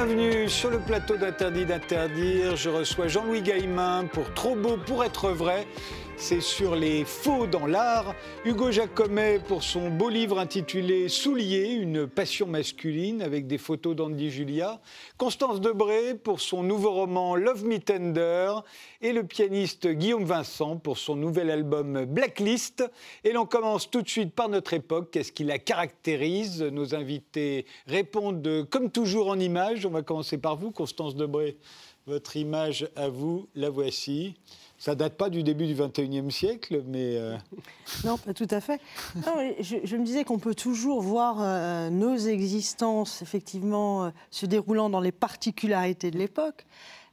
Bienvenue sur le plateau d'Interdit d'interdire. Je reçois Jean-Louis Gaillemin pour Trop beau pour être vrai c'est sur les faux dans l'art. Hugo Jacomet pour son beau livre intitulé Souliers, une passion masculine avec des photos d'Andy Julia. Constance Debré pour son nouveau roman Love Me Tender. Et le pianiste Guillaume Vincent pour son nouvel album Blacklist. Et l'on commence tout de suite par notre époque. Qu'est-ce qui la caractérise? Nos invités répondent comme toujours en images. On va commencer par vous, Constance Debré. Votre image à vous, la voici. Ça date pas du début du 21e siècle, mais... Euh, non, pas tout à fait. je, me disais qu'on peut toujours voir euh, nos existences, effectivement, euh, se déroulant dans les particularités de l'époque,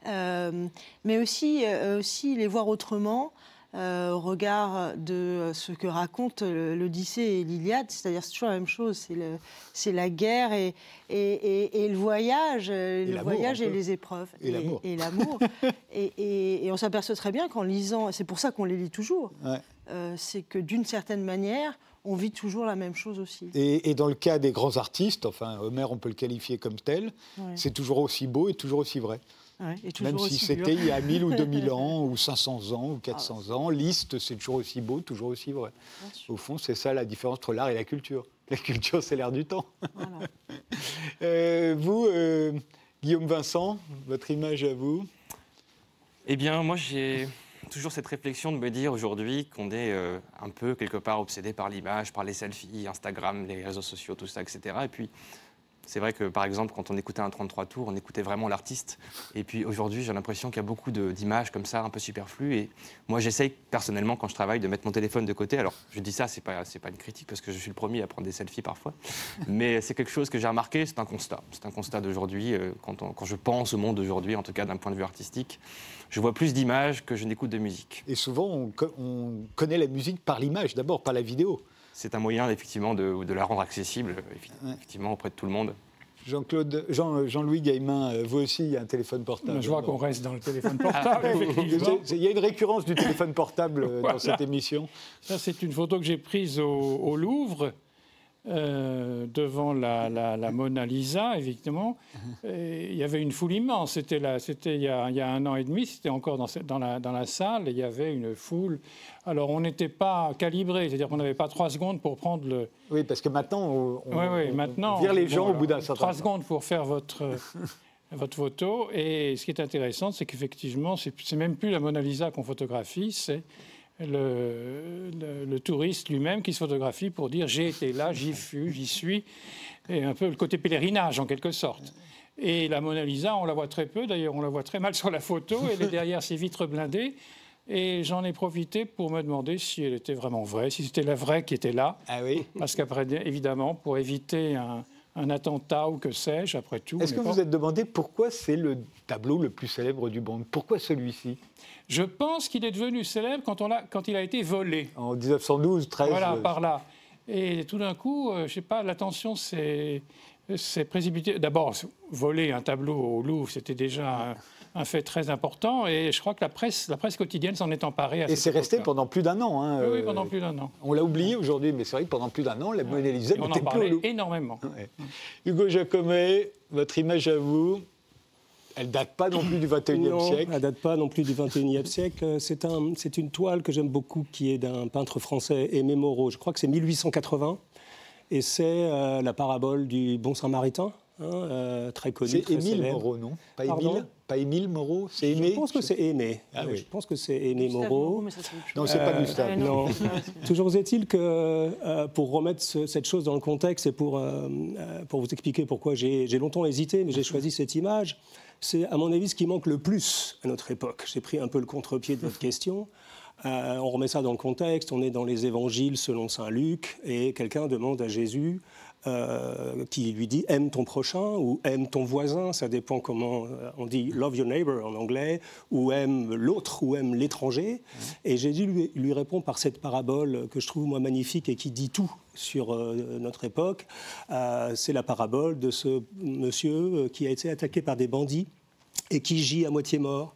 mais aussi, aussi les voir autrement, euh, au regard de ce que racontent l'Odyssée et l'Iliade, c'est-à-dire c'est toujours la même chose, c'est la guerre et, et, le voyage, le voyage et les épreuves. Et l'amour. Et, l'amour. et, on s'aperçoit très bien qu'en lisant, c'est pour ça qu'on les lit toujours, euh, c'est que d'une certaine manière, on vit toujours la même chose aussi. Et, dans le cas des grands artistes, enfin Homer on peut le qualifier comme tel, c'est toujours aussi beau et toujours aussi vrai. Même si c'était il y a 1000 ou 2000 ans, ou 500 ans, ou 400 ah. ans, liste, c'est toujours aussi beau, toujours aussi vrai. Au fond, c'est ça la différence entre l'art et la culture. La culture, c'est l'air du temps. Euh, vous, euh, Guillaume Vincent, votre image à vous Eh bien, moi, j'ai toujours cette réflexion de me dire aujourd'hui qu'on est euh, un peu quelque part obsédé par l'image, par les selfies, Instagram, les réseaux sociaux, tout ça, etc. Et puis, c'est vrai que, par exemple, quand on écoutait un 33 tours, on écoutait vraiment l'artiste. Et puis aujourd'hui, j'ai l'impression qu'il y a beaucoup d'images comme ça, un peu superflues. Et moi, j'essaye personnellement, quand je travaille, de mettre mon téléphone de côté. Alors, je dis ça, c'est pas, pas une critique, parce que je suis le premier à prendre des selfies parfois. Mais c'est quelque chose que j'ai remarqué, c'est un constat. C'est un constat d'aujourd'hui. Euh, quand, je pense au monde d'aujourd'hui, en tout cas d'un point de vue artistique, je vois plus d'images que je n'écoute de musique. Et souvent, on, on connaît la musique par l'image d'abord, pas la vidéo c'est un moyen effectivement de, de, la rendre accessible effectivement auprès de tout le monde. Jean-Claude, Jean, Jean-Louis Gaillemin, euh, vous aussi, il y a un téléphone portable. Je vois qu'on reste dans le téléphone portable. il y a une récurrence du téléphone portable euh, dans cette émission. Ça, c'est une photo que j'ai prise au Louvre. Euh, devant la, Mona Lisa, évidemment. il y avait une foule immense. C'était, c'était il, y a, un an et demi, c'était encore dans, dans, la, dans la salle, et il y avait une foule. Alors, on n'était pas calibré, c'est-à-dire qu'on n'avait pas trois secondes pour prendre le. Oui, parce que maintenant, on, oui, maintenant, vire les gens au bout d'un certain Trois secondes pour faire votre. votre photo. Et ce qui est intéressant, c'est qu'effectivement, c'est, c'est même plus la Mona Lisa qu'on photographie, c'est le, le, touriste lui-même qui se photographie pour dire j'ai été là, j'y fus, j'y suis, et un peu le côté pèlerinage en quelque sorte. Et la Mona Lisa, on la voit très peu, d'ailleurs on la voit très mal sur la photo, elle est derrière ses vitres blindées. Et j'en ai profité pour me demander si elle était vraiment vraie, si c'était la vraie qui était là. Ah oui Parce qu'après, évidemment, pour éviter un, un attentat ou que sais-je, après tout. Est-ce que vous vous êtes demandé pourquoi c'est le tableau le plus célèbre du monde? Pourquoi celui-ci? Je pense qu'il est devenu célèbre quand, on quand il a été volé. En 1912, 13 Voilà, par là. Et tout d'un coup, euh, je ne sais pas, l'attention s'est précipitée. D'abord, voler un tableau au Louvre, c'était déjà un fait très important. Et je crois que la presse, la presse quotidienne s'en est emparée. À et c'est resté pendant plus d'un an. Hein, oui, pendant plus d'un an. On l'a oublié aujourd'hui, mais c'est vrai que pendant plus d'un an, la Mona Lisa n'était plus énormément. Hugo Jacomet, votre image à vous elle date pas non plus du 21e siècle. Elle date pas non plus du 21e siècle. C'est un, une toile que j'aime beaucoup qui est d'un peintre français, Aimé Moreau. Je crois que c'est 1880. Et c'est euh, la parabole du bon samaritain. Hein, euh, très connu. C'est Émile Moreau, non? Pas Émile? Pas Émile Moreau C'est Aimé Je pense que c'est Aimé. Ah, oui. Je pense que c'est Aimé Moreau. non, c'est pas euh, Gustave. Non. Toujours est-il que, euh, pour remettre cette chose dans le contexte et pour, pour vous expliquer pourquoi j'ai longtemps hésité, mais j'ai choisi cette image, c'est à mon avis ce qui manque le plus à notre époque. J'ai pris un peu le contre-pied de votre question. on remet ça dans le contexte, on est dans les évangiles selon Saint Luc, et quelqu'un demande à Jésus euh, qui lui dit aime ton prochain ou aime ton voisin, ça dépend comment euh, on dit love your neighbor en anglais, ou aime l'autre ou aime l'étranger. Et Jésus lui, lui, répond par cette parabole que je trouve moi magnifique et qui dit tout sur euh, notre époque. C'est la parabole de ce monsieur qui a été attaqué par des bandits et qui gît à moitié mort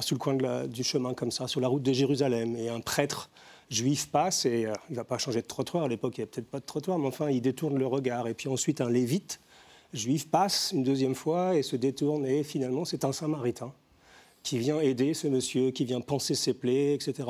sur le coin du chemin comme ça, sur la route de Jérusalem. Et un prêtre juif passe et euh, il ne va pas changer de trottoir. À l'époque, il n'y avait peut-être pas de trottoir, mais enfin, il détourne le regard. Et puis ensuite, un lévite juif passe une deuxième fois et se détourne et finalement c'est un samaritain qui vient aider ce monsieur, qui vient penser ses plaies, etc.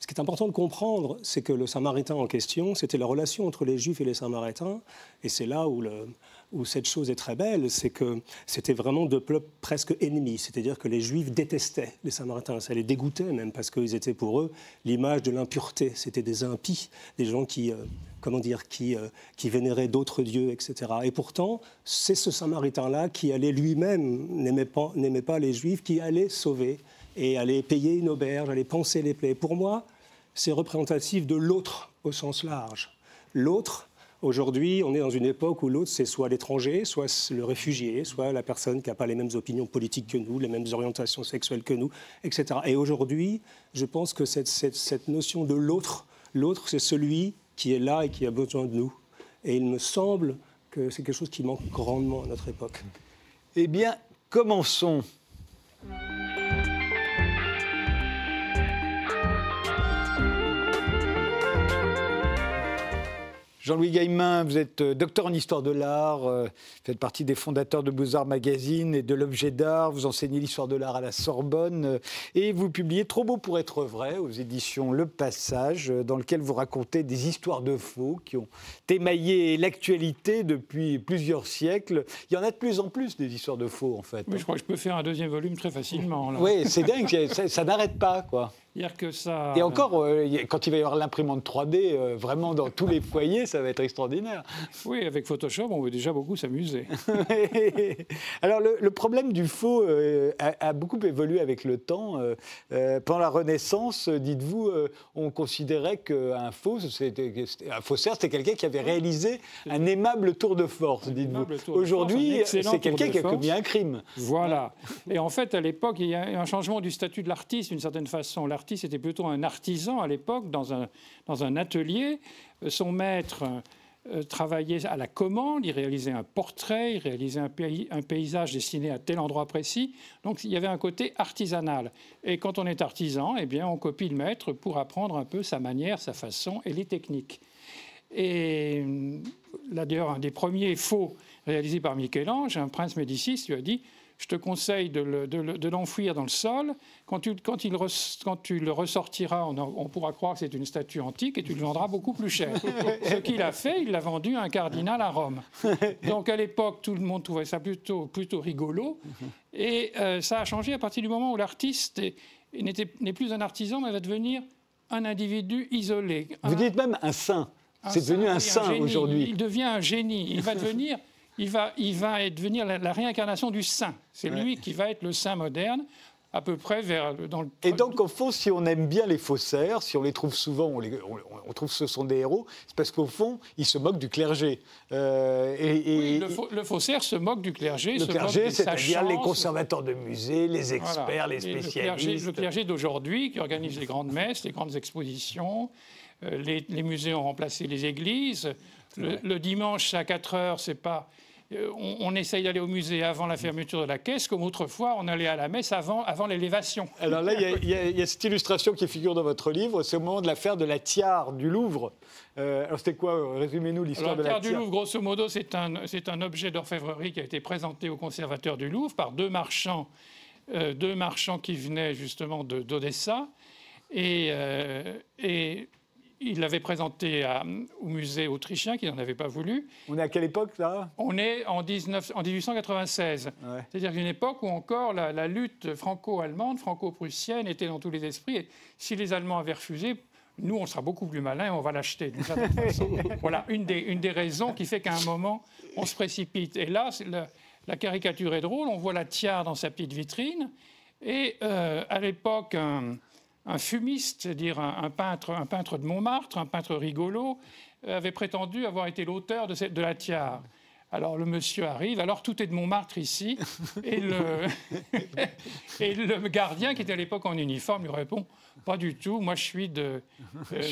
Ce qui est important de comprendre, c'est que le samaritain en question, c'était la relation entre les juifs et les samaritains, et c'est là où cette chose est très belle, c'est que c'était vraiment deux peuples presque ennemis, c'est-à-dire que les Juifs détestaient les Samaritains, ça les dégoûtait même parce qu'ils étaient pour eux l'image de l'impureté, c'était des impies, des gens qui, euh, comment dire, qui, euh, qui vénéraient d'autres dieux, etc. Et pourtant, c'est ce Samaritain-là qui allait lui-même n'aimait pas les Juifs, qui allait sauver et allait payer une auberge, allait penser les plaies. Pour moi, c'est représentatif de l'autre au sens large. L'autre Aujourd'hui, on est dans une époque où l'autre, c'est soit l'étranger, soit le réfugié, soit la personne qui n'a pas les mêmes opinions politiques que nous, les mêmes orientations sexuelles que nous, etc. Et aujourd'hui, je pense que cette, cette notion de l'autre, l'autre, c'est celui qui est là et qui a besoin de nous. Et il me semble que c'est quelque chose qui manque grandement à notre époque. Eh bien, commençons. Jean-Louis Gaillemin, vous êtes euh, docteur en histoire de l'art, euh, faites partie des fondateurs de Beaux-Arts Magazine et de l'Objet d'Art, vous enseignez l'histoire de l'art à la Sorbonne euh, et vous publiez Trop beau pour être vrai aux éditions Le Passage, dans lequel vous racontez des histoires de faux qui ont émaillé l'actualité depuis plusieurs siècles. Il y en a de plus en plus des histoires de faux en fait. Oui, je crois que je peux faire un deuxième volume très facilement. Oui, c'est dingue, ça, ça n'arrête pas quoi. Que ça... Et encore, euh, quand il va y avoir l'imprimante 3D, euh, vraiment dans tous les foyers, ça va être extraordinaire. Oui, avec Photoshop, on veut déjà beaucoup s'amuser. Alors, le, problème du faux euh, a, beaucoup évolué avec le temps. pendant la Renaissance, dites-vous, on considérait qu'un faux, un faussaire, c'était quelqu'un qui avait réalisé un aimable tour de force, dites-vous. Aujourd'hui, c'est quelqu'un qui a commis un crime. Voilà. Et en fait, à l'époque, il y a un changement du statut de l'artiste, d'une certaine façon l'artiste était plutôt un artisan à l'époque, dans un, atelier. Euh, son maître euh, travaillait à la commande, il réalisait un portrait, il réalisait un, paysage dessiné à tel endroit précis. Donc il y avait un côté artisanal. Et quand on est artisan, eh bien, on copie le maître pour apprendre un peu sa manière, sa façon et les techniques. Et là, d'ailleurs, un des premiers faux réalisés par Michel-Ange, un prince Médicis, lui a dit je te conseille de l'enfouir dans le sol. Quand tu, quand, il quand tu le ressortiras, on, pourra croire que c'est une statue antique et tu le vendras beaucoup plus cher. Ce qu'il a fait, il l'a vendu à un cardinal à Rome. Donc à l'époque, tout le monde trouvait ça plutôt, plutôt rigolo. Et euh, ça a changé à partir du moment où l'artiste n'est plus un artisan, mais va devenir un individu isolé. Vous dites même un saint. C'est devenu un saint aujourd'hui. Il devient un génie. Il va devenir il va, il va devenir la, réincarnation du saint. C'est lui qui va être le saint moderne à peu près vers dans le... Et donc, au fond, si on aime bien les faussaires, si on les trouve souvent, on, on, trouve que ce sont des héros, c'est parce qu'au fond, ils se moquent du clergé. Euh, et, le, le, faussaire se moque du clergé. Le clergé, c'est-à-dire les conservateurs de musées, les experts, les spécialistes. Le clergé, d'aujourd'hui, qui organise les grandes messes, les grandes expositions. Euh, les, les, musées ont remplacé les églises. Le, le dimanche à 4 heures, c'est pas euh, on, essaye d'aller au musée avant la fermeture de la caisse, comme autrefois on allait à la messe avant, avant l'élévation. Alors là, il y, a cette illustration qui figure dans votre livre, c'est au moment de l'affaire de la tiare du Louvre. Euh, alors c'était quoi Résumez-nous l'histoire de la tiare. du Louvre, grosso modo, c'est un, un, objet d'orfèvrerie qui a été présenté au conservateur du Louvre par deux marchands, euh, deux marchands qui venaient justement d'Odessa. Et, et il l'avait présenté au musée autrichien qui n'en avait pas voulu. On est à quelle époque là? On est en, 19, en 1896. C'est-à-dire une époque où encore la, lutte franco-allemande, franco-prussienne était dans tous les esprits. Et si les Allemands avaient refusé, nous, on sera beaucoup plus malins et on va l'acheter. voilà une des, une des raisons qui fait qu'à un moment, on se précipite. Et là, la, caricature est drôle. On voit la tiare dans sa petite vitrine. Et euh, à l'époque, un fumiste, c'est-à-dire un, peintre, un peintre de Montmartre, un peintre rigolo, euh, avait prétendu avoir été l'auteur de, de, la tiare. Alors le monsieur arrive, alors tout est de Montmartre ici, et le, et le gardien qui était à l'époque en uniforme lui répond pas du tout, moi je suis de,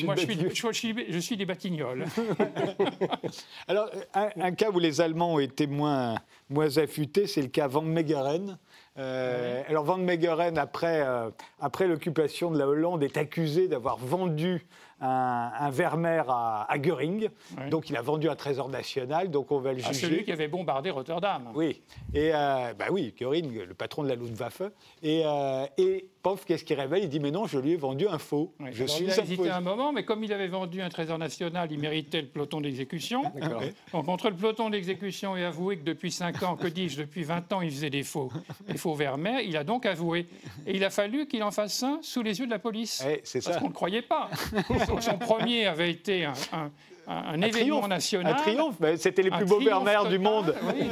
moi je suis, je suis, des Batignolles. alors un, cas où les Allemands ont été moins, moins affûtés, c'est le cas Van Meegeren. Euh, alors Van Meegeren, après, euh, après l'occupation de la Hollande, est accusé d'avoir vendu un, un Vermeer à, à Göring. Donc il a vendu un trésor national, donc on va le Ah, juger. celui qui avait bombardé Rotterdam. Oui, et euh, bah oui, Göring, le patron de la Luftwaffe. Et, euh, et pof, qu'est-ce qu'il révèle? Il dit Mais non, je lui ai vendu un faux. Je alors, suis il a hésité un moment, mais comme il avait vendu un trésor national, il méritait le peloton d'exécution. D'accord. Donc, entre le peloton d'exécution et avouer que depuis 5 ans, que dis-je, depuis 20 ans, il faisait des faux, des faux Vermeer, il a donc avoué. Et il a fallu qu'il en fasse un sous les yeux de la police. Eh, c'est Parce qu'on ne le croyait pas. son, son premier avait été un, un- un- un événement triomphe, national. Un triomphe, mais c'était les plus beaux Vermeer du monde. oui.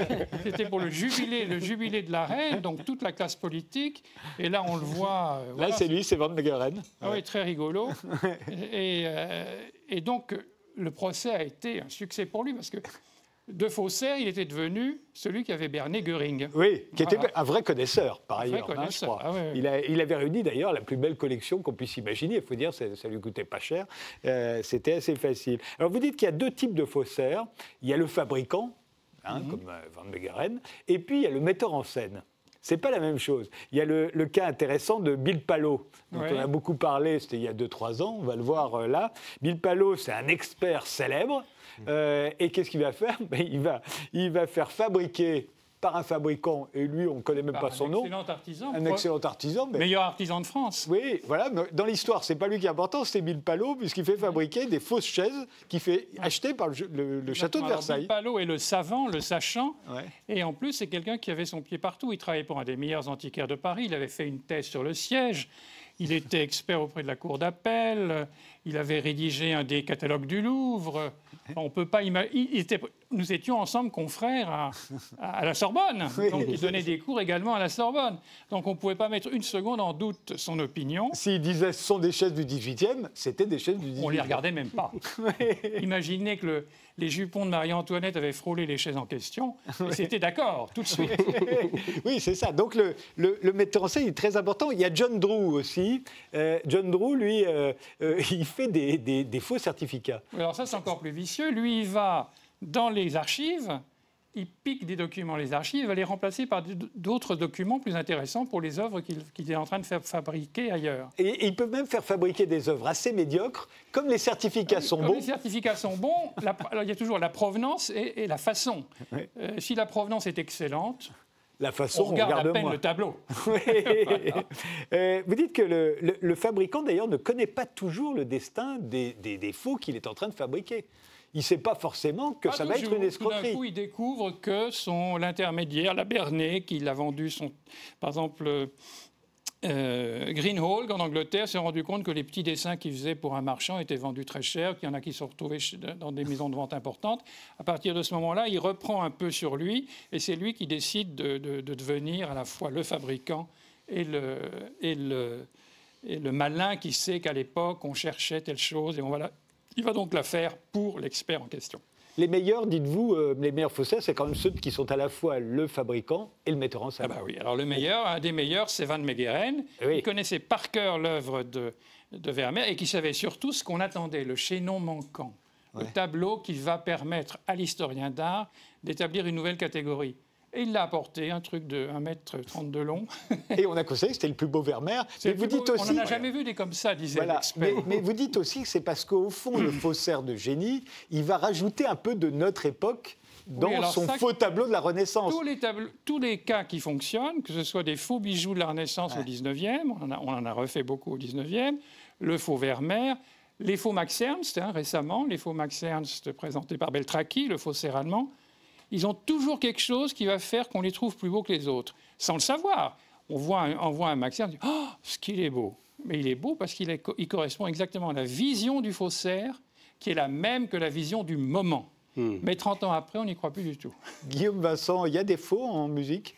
C'était pour le jubilé, le jubilé de la reine, donc toute la classe politique. Et là, on le voit. euh, Là, voilà, c'est lui, c'est Van Meegeren. ah oui, très rigolo. et, euh, et donc, le procès a été un succès pour lui parce que de faussaire, il était devenu celui qui avait berné Göring. Oui, qui était un vrai connaisseur, par vrai ailleurs, hein, je connaisseur, crois. ah. Il, a- il avait réuni d'ailleurs la plus belle collection qu'on puisse imaginer. Il faut dire, ça, ça lui coûtait pas cher. Euh, C'était assez facile. Alors, vous dites qu'il y a deux types de faussaires. Il y a le fabricant, hein, Mhm. comme euh, Van Meegeren, et puis il y a le metteur en scène. C'est pas la même chose. Il y a le, le cas intéressant de Bill Palo, dont Ouais. on a beaucoup parlé, c'était il y a 2-3 ans, on va le voir euh, là. Bill Palo, c'est un expert célèbre. Euh, et qu'est-ce qu'il va faire? Ben, il, va, il va faire fabriquer par un fabricant, et lui, on ne connaît même Par pas un son nom, excellent artisan. un excellent artisan. Mais... Meilleur artisan de France. Oui, voilà, mais dans l'histoire, c'est pas lui qui est important, c'est Bill Palo, puisqu'il fait fabriquer des fausses chaises qu'il fait acheter par le, le- le château de Versailles. Bill Palot est le savant, le sachant. Ouais. Et en plus, c'est quelqu'un qui avait son pied partout. Il travaillait pour un des meilleurs antiquaires de Paris. Il avait fait une thèse sur le siège. Il était expert auprès de la cour d'appel. Il avait rédigé un des catalogues du Louvre. On peut pas imaginer. Nous étions ensemble confrères à, à la Sorbonne. Donc, il donnait des cours également à la Sorbonne. Donc, on ne pouvait pas mettre une seconde en doute son opinion. S'il disait ce sont des chaises du 18e, c'était des chaises du 18e. On les regardait même pas. Imaginez que le- les jupons de Marie-Antoinette avaient frôlé les chaises en question. Et c'était d'accord, tout de suite. oui, c'est ça. Donc le, le- le metteur en scène est très important. Il y a John Drew aussi. Euh, John Drew, lui, euh, euh, il fait des, des- des faux certificats. Alors ça, c'est encore plus vicieux. Lui, il va dans les archives, il pique des documents les archives, il va les remplacer par d'autres documents plus intéressants pour les œuvres qu'il est en train de faire fabriquer ailleurs. Et, et il peut même faire fabriquer des œuvres assez médiocres, comme les certificats sont Comme bons. les certificats sont bons, la- alors, il y a toujours la provenance et, et la façon. Oui. Euh, si la provenance est excellente, La façon, on regarde à peine moins. le tableau. Euh, vous dites que le, le- le fabricant, d'ailleurs, ne connaît pas toujours le destin des, faux qu'il est en train de fabriquer. Il ne sait pas forcément que Pas ça va être une Tout d'un escroquerie. coup, il découvre que son l'intermédiaire, la Bernet, qui l'a vendu, son, par exemple, euh, Greenhalgh en Angleterre, s'est rendu compte que les petits dessins qu'il faisait pour un marchand étaient vendus très cher, qu'il y en a qui se sont retrouvés dans des maisons de vente importantes. À partir de ce moment-là, il reprend un peu sur lui, et c'est lui qui décide de, de- de devenir à la fois le fabricant et le, et le, le malin qui sait qu'à l'époque, on cherchait telle chose, et on va il va donc la faire pour l'expert en question. Les meilleurs, dites-vous, euh, les meilleurs faussaires, c'est quand même ceux qui sont à la fois le fabricant et le metteur en scène. Ah bah oui, alors le meilleur, un des meilleurs, c'est Van Meegeren. Oui. Il connaissait par cœur l'œuvre de, de Vermeer et qui savait surtout ce qu'on attendait, le chaînon manquant, le tableau qui va permettre à l'historien d'art d'établir une nouvelle catégorie. Et il l'a apporté, un truc de 1m30 de long. Et on a considéré que c'était le plus beau Vermeer. Mais vous beau- dites aussi... On n'en a jamais vu des comme ça, disait Voilà. l'expert. Mais, mais vous dites aussi que c'est parce qu'au fond, le faussaire de génie, il va rajouter un peu de notre époque dans Oui, son ça- faux tableau de la Renaissance. Tous les, tableaux- tous les cas qui fonctionnent, que ce soit des faux bijoux de la Renaissance au 19e, on en, a, on en a refait beaucoup au 19e, le faux Vermeer, les faux Max Ernst, hein, récemment, les faux Max Ernst présentés par Beltracchi, le faussaire allemand, ils ont toujours quelque chose qui va faire qu'on les trouve plus beaux que les autres, sans le savoir. On voit un, on voit un on dit Oh, ce qu'il est beau Mais il est beau parce qu'il il correspond exactement à la vision du faussaire, qui est la même que la vision du moment. Mais 30 ans après, on n'y croit plus du tout. Guillaume Vincent, il y a des faux en musique?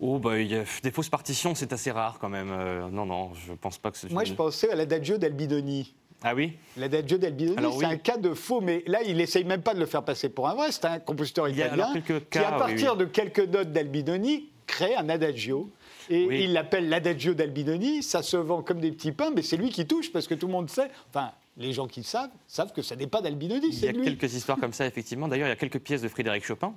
Oh, bah, il y a des fausses partitions, c'est assez rare quand même. Euh, non, non, je pense pas que c'est Moi, je pensais à l'adagio d'Albidoni. Ah oui Alors, c'est oui. un cas de faux, mais là, il essaye même pas de le faire passer pour un vrai. C'est un compositeur Il y a italien quelques qui, cas, à partir oui. de quelques notes d'Albidoni, crée un adagio. Et Oui. il l'appelle l'adagio d'Albidoni. Ça se vend comme des petits pains, mais c'est lui qui touche parce que tout le monde sait. Enfin, les gens qui le savent savent que ça n'est pas d'Albidoni, Il y a lui. quelques histoires comme ça, effectivement. D'ailleurs, il y a quelques pièces de Frédéric Chopin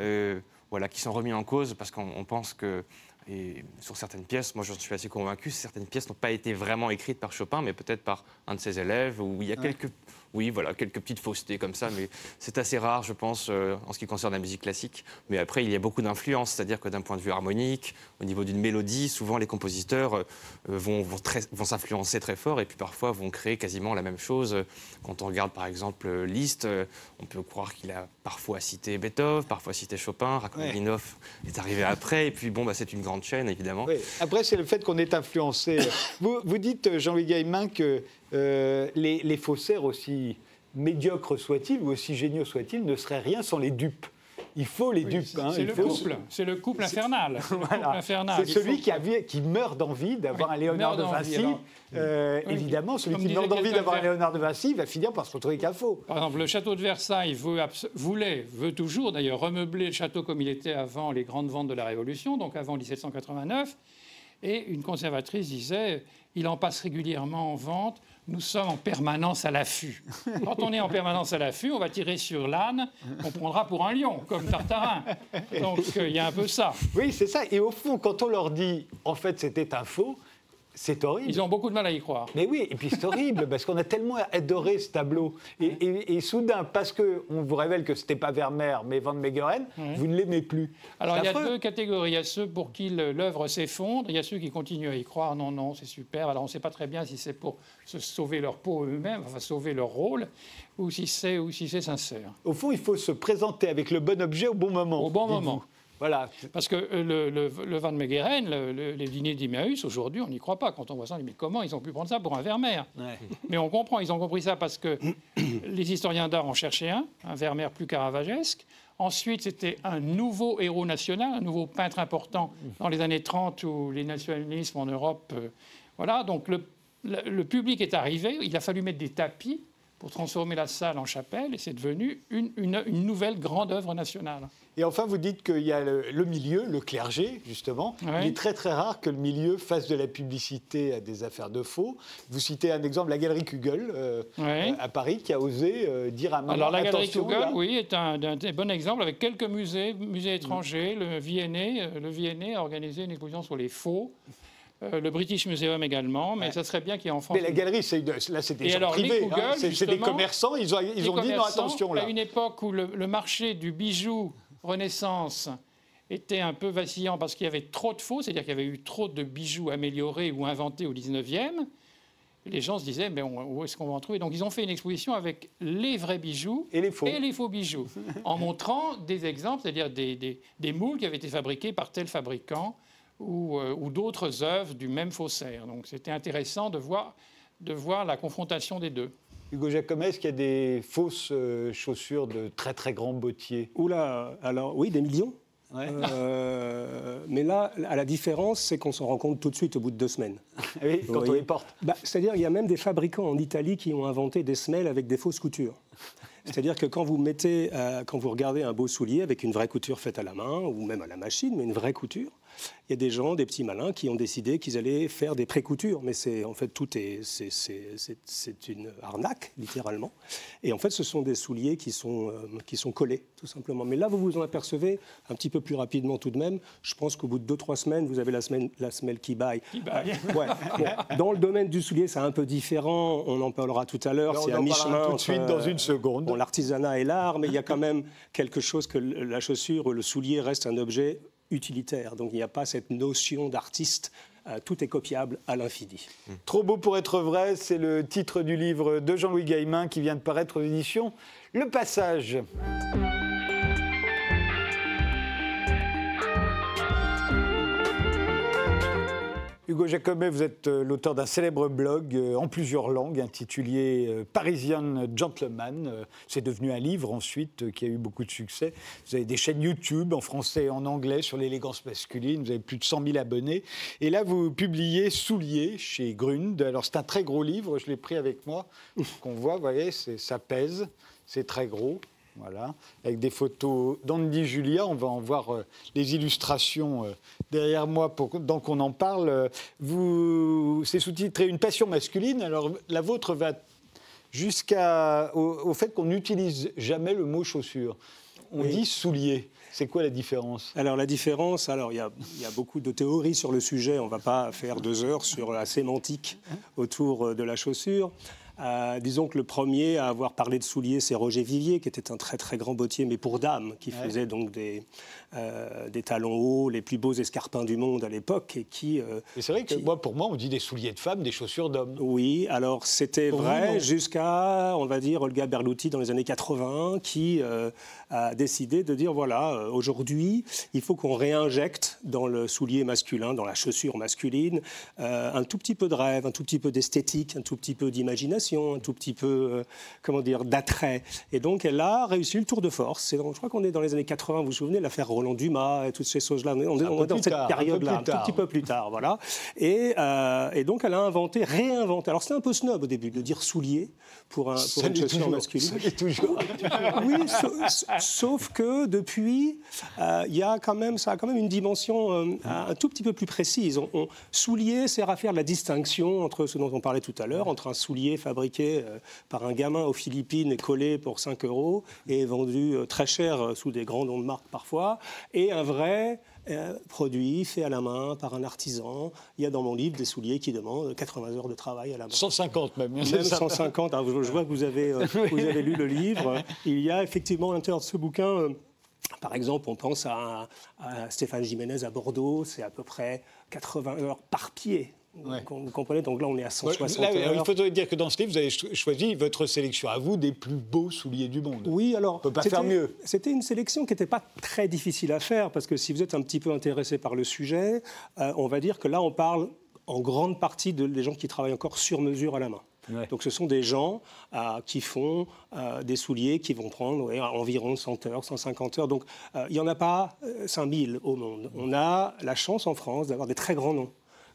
euh, voilà, qui sont remises en cause parce qu'on on pense que et sur certaines pièces, moi j'en suis assez convaincu, certaines pièces n'ont pas été vraiment écrites par Chopin, mais peut-être par un de ses élèves, où il y a quelques oui, voilà, quelques petites faussetés comme ça, mais c'est assez rare, je pense, euh, en ce qui concerne la musique classique. Mais après, il y a beaucoup d'influence, c'est-à-dire que d'un point de vue harmonique, au niveau d'une mélodie, souvent les compositeurs euh, vont, vont, s'influencer très fort et puis parfois vont créer quasiment la même chose. Quand on regarde par exemple Liszt, euh, on peut croire qu'il a parfois cité Beethoven, parfois cité Chopin, Rachmaninoff est arrivé après, et puis bon, bah, c'est une grande chaîne évidemment. Après, c'est le fait qu'on est influencé. vous, vous dites, Jean-Louis Gaillemin, que euh, les, faussaires, aussi médiocres soient-ils ou aussi géniaux soient-ils, ne seraient rien sans les dupes. Il faut les dupes. Hein, c'est le, couple, c'est le couple infernal. C'est celui qui, meurt d'envie d'avoir un Léonard de Vinci. Euh, évidemment, celui qui meurt d'envie d'avoir un Léonard de Vinci va finir par se retrouver qu'à faux. Par exemple, le château de Versailles voulait, veut toujours d'ailleurs remeubler le château comme il était avant les grandes ventes de la Révolution, donc avant 1789. Et une conservatrice disait il en passe régulièrement en vente nous sommes en permanence à l'affût. Quand on est en permanence à l'affût, on va tirer sur l'âne, on prendra pour un lion, comme Tartarin. Donc euh, il y a un peu ça. Oui, c'est ça. Et au fond, quand on leur dit, en fait, c'était un faux, c'est horrible. Ils ont beaucoup de mal à y croire. Mais oui, et puis c'est horrible, parce qu'on a tellement adoré ce tableau. Et, soudain, parce qu'on vous révèle que ce n'était pas Vermeer, mais Van Meegeren, vous ne l'aimez plus. Alors il y a deux catégories. Il y a ceux pour qui l'œuvre s'effondre, il y a ceux qui continuent à y croire. Non, non, c'est super. Alors on ne sait pas très bien si c'est pour se sauver leur peau eux-mêmes, enfin sauver leur rôle, ou si c'est si sincère. Au fond, il faut se présenter avec le bon objet au bon moment. Au bon moment. Voilà. Parce que euh, le, Van Meegeren, les dîners d'Emmaüs, aujourd'hui, on n'y croit pas. Quand on voit ça, on dit mais comment ils ont pu prendre ça pour un Vermeer Mais on comprend, ils ont compris ça parce que les historiens d'art ont cherché un, un Vermeer plus caravagesque. Ensuite, c'était un nouveau héros national, un nouveau peintre important dans les années 30 où les nationalismes en Europe. Euh, voilà, donc le, public est arrivé, il a fallu mettre des tapis pour transformer la salle en chapelle et c'est devenu une, une nouvelle grande œuvre nationale. Et enfin, vous dites qu'il y a le, milieu, le clergé, justement. Il est très très rare que le milieu fasse de la publicité à des affaires de faux. Vous citez un exemple, la galerie Kugel euh, à Paris, qui a osé euh, dire à maman Alors la galerie Kugel, oui, est un, bon exemple avec quelques musées, musées étrangers. Le Viennet, euh, le Viennet a organisé une exposition sur les faux. Le British Museum également, mais ça serait bien qu'il y ait en France. Mais la galerie, là, c'est des gens privés, hein. c'est des commerçants, ils ont, ils ont dit non, attention là. À une époque où le marché du bijou Renaissance était un peu vacillant parce qu'il y avait trop de faux, c'est-à-dire qu'il y avait eu trop de bijoux améliorés ou inventés au 19e. Les gens se disaient, mais où est-ce qu'on va en trouver? Donc ils ont fait une exposition avec les vrais bijoux et les faux, et les faux bijoux, en montrant des exemples, c'est-à-dire des, moules qui avaient été fabriqués par tel fabricant ou, euh, ou d'autres œuvres du même faussaire. Donc c'était intéressant de voir, de voir la confrontation des deux. Hugo Jacomet, est-ce qu'il y a des fausses euh, chaussures de très très grands bottiers? Oula, alors oui, des millions. Euh, mais là, à la différence, c'est qu'on s'en rend compte tout de suite au bout de deux semaines. oui, quand on les porte. Bah, c'est-à-dire, il y a même des fabricants en Italie qui ont inventé des semelles avec des fausses coutures. C'est-à-dire que quand vous mettez, euh, quand vous regardez un beau soulier avec une vraie couture faite à la main ou même à la machine, mais une vraie couture, il y a des gens, des petits malins, qui ont décidé qu'ils allaient faire des pré-coutures. Mais c'est en fait tout est c'est une arnaque littéralement. Et en fait, ce sont des souliers qui sont euh, qui sont collés tout simplement. Mais là, vous vous en apercevez un petit peu plus rapidement tout de même. Je pense qu'au bout de deux trois semaines, vous avez la semaine la semelle qui baille. ouais. dans le domaine du soulier, c'est un peu différent. On en parlera tout à l'heure. C'est à mi-chemin. Tout de suite dans une seconde. Bon, l'artisanat et l'art, mais il y a quand même quelque chose que la chaussure, le soulier reste un objet utilitaire. Donc il n'y a pas cette notion d'artiste. Euh, tout est copiable à l'infini. Trop beau pour être vrai, c'est le titre du livre de Jean-Louis Gaillemin qui vient de paraître aux éditions Le Passage. Hugo Jacomet, vous êtes euh, l'auteur d'un célèbre blog euh, en plusieurs langues intitulé euh, Parisian Gentleman. C'est devenu un livre ensuite qui a eu beaucoup de succès. Vous avez des chaînes YouTube en français et en anglais sur l'élégance masculine. Vous avez plus de 100 000 abonnés. Et là, vous publiez Souliers chez Grund. Alors, c'est un très gros livre. Je l'ai pris avec moi. Qu'on voit, vous voyez, ça pèse. C'est très gros. Voilà, avec des photos d'Andy Julia. On va en voir euh, les illustrations euh, derrière moi pour donc on en parle. Vous, c'est sous-titré Une passion masculine. Alors la vôtre va jusqu'à au, fait qu'on n'utilise jamais le mot chaussure. on dit soulier. C'est quoi la différence? Alors la différence, alors il y, y, a, beaucoup de théories sur le sujet. On ne va pas faire deux heures sur la sémantique autour de la chaussure. Euh, disons que le premier à avoir parlé de souliers, c'est Roger Vivier, qui était un très très grand bottier, mais pour dames, qui faisait donc des, euh, des talons hauts, les plus beaux escarpins du monde à l'époque, et qui. Euh, c'est vrai que moi, pour moi, on dit des souliers de femmes, des chaussures d'hommes. Oui, alors c'était vrai jusqu'à, on va dire, Olga Berluti dans les années 80, qui a décidé de dire voilà, aujourd'hui, il faut qu'on réinjecte dans le soulier masculin, dans la chaussure masculine, un tout petit peu de rêve, un tout petit peu d'esthétique, un tout petit peu d'imagination un tout petit peu, euh, comment dire, d'attrait. Et donc, elle a réussi le tour de force. je crois qu'on est dans les années 80, vous vous souvenez, l'affaire Roland Dumas et toutes ces choses-là. On est, dans cette période-là, un, tout petit peu plus tard, voilà. Et, euh, et, donc, elle a inventé, réinventé. Alors, c'était un peu snob au début de dire soulier pour, un, pour une chaussure masculine. toujours. oui, sauf, que depuis, euh, il y a quand même, ça a quand même une dimension un tout petit peu plus précise. On, soulier sert à faire la distinction entre ce dont on parlait tout à l'heure, entre un soulier fabriqué euh, par un gamin aux Philippines et collé pour 5 euros et vendu euh, très cher euh, sous des grands noms de marque parfois, et un vrai produit fait à la main par un artisan. Il y a dans mon livre des souliers qui demandent 80 heures de travail à la main. 150 même. Même 150. je vois que vous avez, vous avez lu le livre. Il y a effectivement à l'intérieur de ce bouquin... Par exemple, on pense à, à Stéphane Jiménez à Bordeaux, c'est à peu près 80 heures par pied vous comprenez Donc là, on est à 160 heures. Il faut dire que dans ce livre, vous avez choisi votre sélection à vous des plus beaux souliers du monde. Oui, alors. On peut pas faire mieux. C'était une sélection qui n'était pas très difficile à faire, parce que si vous êtes un petit peu intéressé par le sujet, euh, on va dire que là, on parle en grande partie de, des gens qui travaillent encore sur mesure à la main. Donc ce sont des gens euh, qui font euh, des souliers qui vont prendre environ 100 heures, 150 heures. Donc il n'y en a pas 5000 au monde. On a la chance en France d'avoir des très grands noms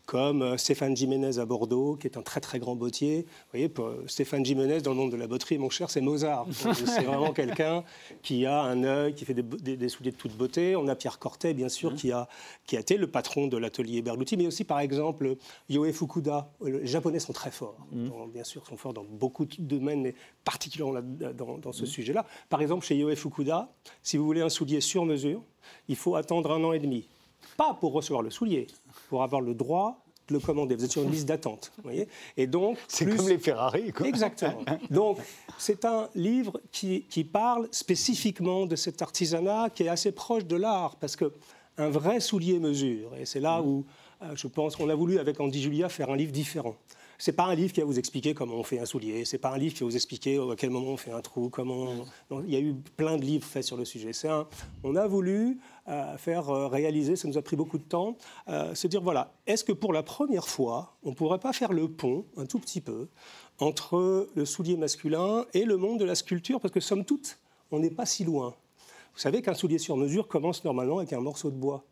comme euh, Stéphane Jiménez à Bordeaux, qui est un très très grand bottier. Vous voyez, pour euh, Stéphane Jiménez, dans le monde de la botterie, mon cher, c'est Mozart. c'est vraiment quelqu'un qui a un œil, qui fait des, souliers de toute beauté. On a Pierre Cortet, bien sûr, mmh. qui, a, qui a été le patron de l'atelier Berluti, mais aussi, par exemple, Yoe Fukuda. Les Japonais sont très forts, mmh. bien sûr, sont forts dans beaucoup de domaines, mais particulièrement dans, dans ce mmh. sujet-là. Par exemple, chez Yoe Fukuda, si vous voulez un soulier sur mesure, il faut attendre un an et demi. Pas pour recevoir le soulier, pour avoir le droit de le commander. Vous êtes sur une liste d'attente. voyez Et donc. C'est comme les Ferrari, quoi. Exactement. Donc, c'est un livre qui, qui, parle spécifiquement de cet artisanat qui est assez proche de l'art, parce que un vrai soulier mesure, et c'est là où euh, je pense qu'on a voulu, avec Andy Julia, faire un livre différent. C'est pas un livre qui va vous expliquer comment on fait un soulier. C'est pas un livre qui va vous expliquer à quel moment on fait un trou. Comment. il y a eu plein de livres faits sur le sujet. Un... On a voulu euh, faire euh, réaliser, ça nous a pris beaucoup de temps, euh, se dire voilà, est-ce que pour la première fois, on ne pourrait pas faire le pont un tout petit peu entre le soulier masculin et le monde de la sculpture? Parce que somme toute, on n'est pas si loin. Vous savez qu'un soulier sur mesure commence normalement avec un morceau de bois.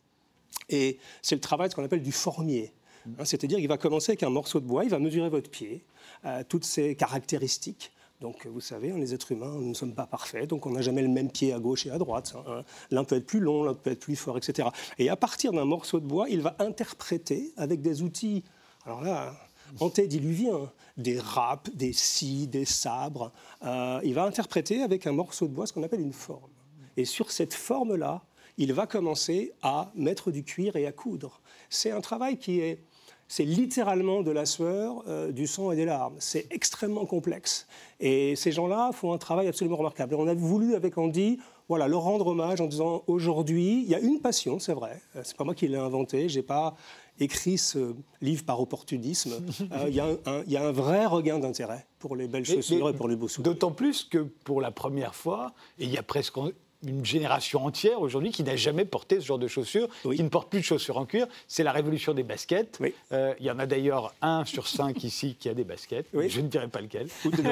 Et c'est le travail de ce qu'on appelle du formier. Hein, c'est-à-dire qu'il va commencer avec un morceau de bois, il va mesurer votre pied, euh, toutes ses caractéristiques. Donc, vous savez, les êtres humains, nous ne sommes pas parfaits, donc on n'a jamais le même pied à gauche et à droite. Hein. L'un peut être plus long, l'autre peut être plus fort, etc. Et à partir d'un morceau de bois, il va interpréter avec des outils, alors là, antédiluviens, des râpes, des scies, des sabres. Euh, il va interpréter avec un morceau de bois ce qu'on appelle une forme. Et sur cette forme-là, il va commencer à mettre du cuir et à coudre. C'est un travail qui est c'est littéralement de la sueur, euh, du sang et des larmes. C'est extrêmement complexe. Et ces gens-là font un travail absolument remarquable. Et on a voulu, avec Andy, voilà, leur rendre hommage en disant aujourd'hui, il y a une passion, c'est vrai. Euh, c'est pas moi qui l'ai inventé. J'ai pas écrit ce livre par opportunisme. Euh, il y, y, a un vrai regain d'intérêt pour les belles chaussures et pour les beaux souliers. D'autant plus que pour la première fois, et il y a presque une génération entière aujourd'hui qui n'a jamais porté ce genre de chaussures, qui ne porte plus de chaussures en cuir. C'est la révolution des baskets. Euh, il y en a d'ailleurs un sur cinq ici qui a des baskets. Je ne dirais pas lequel. Ou des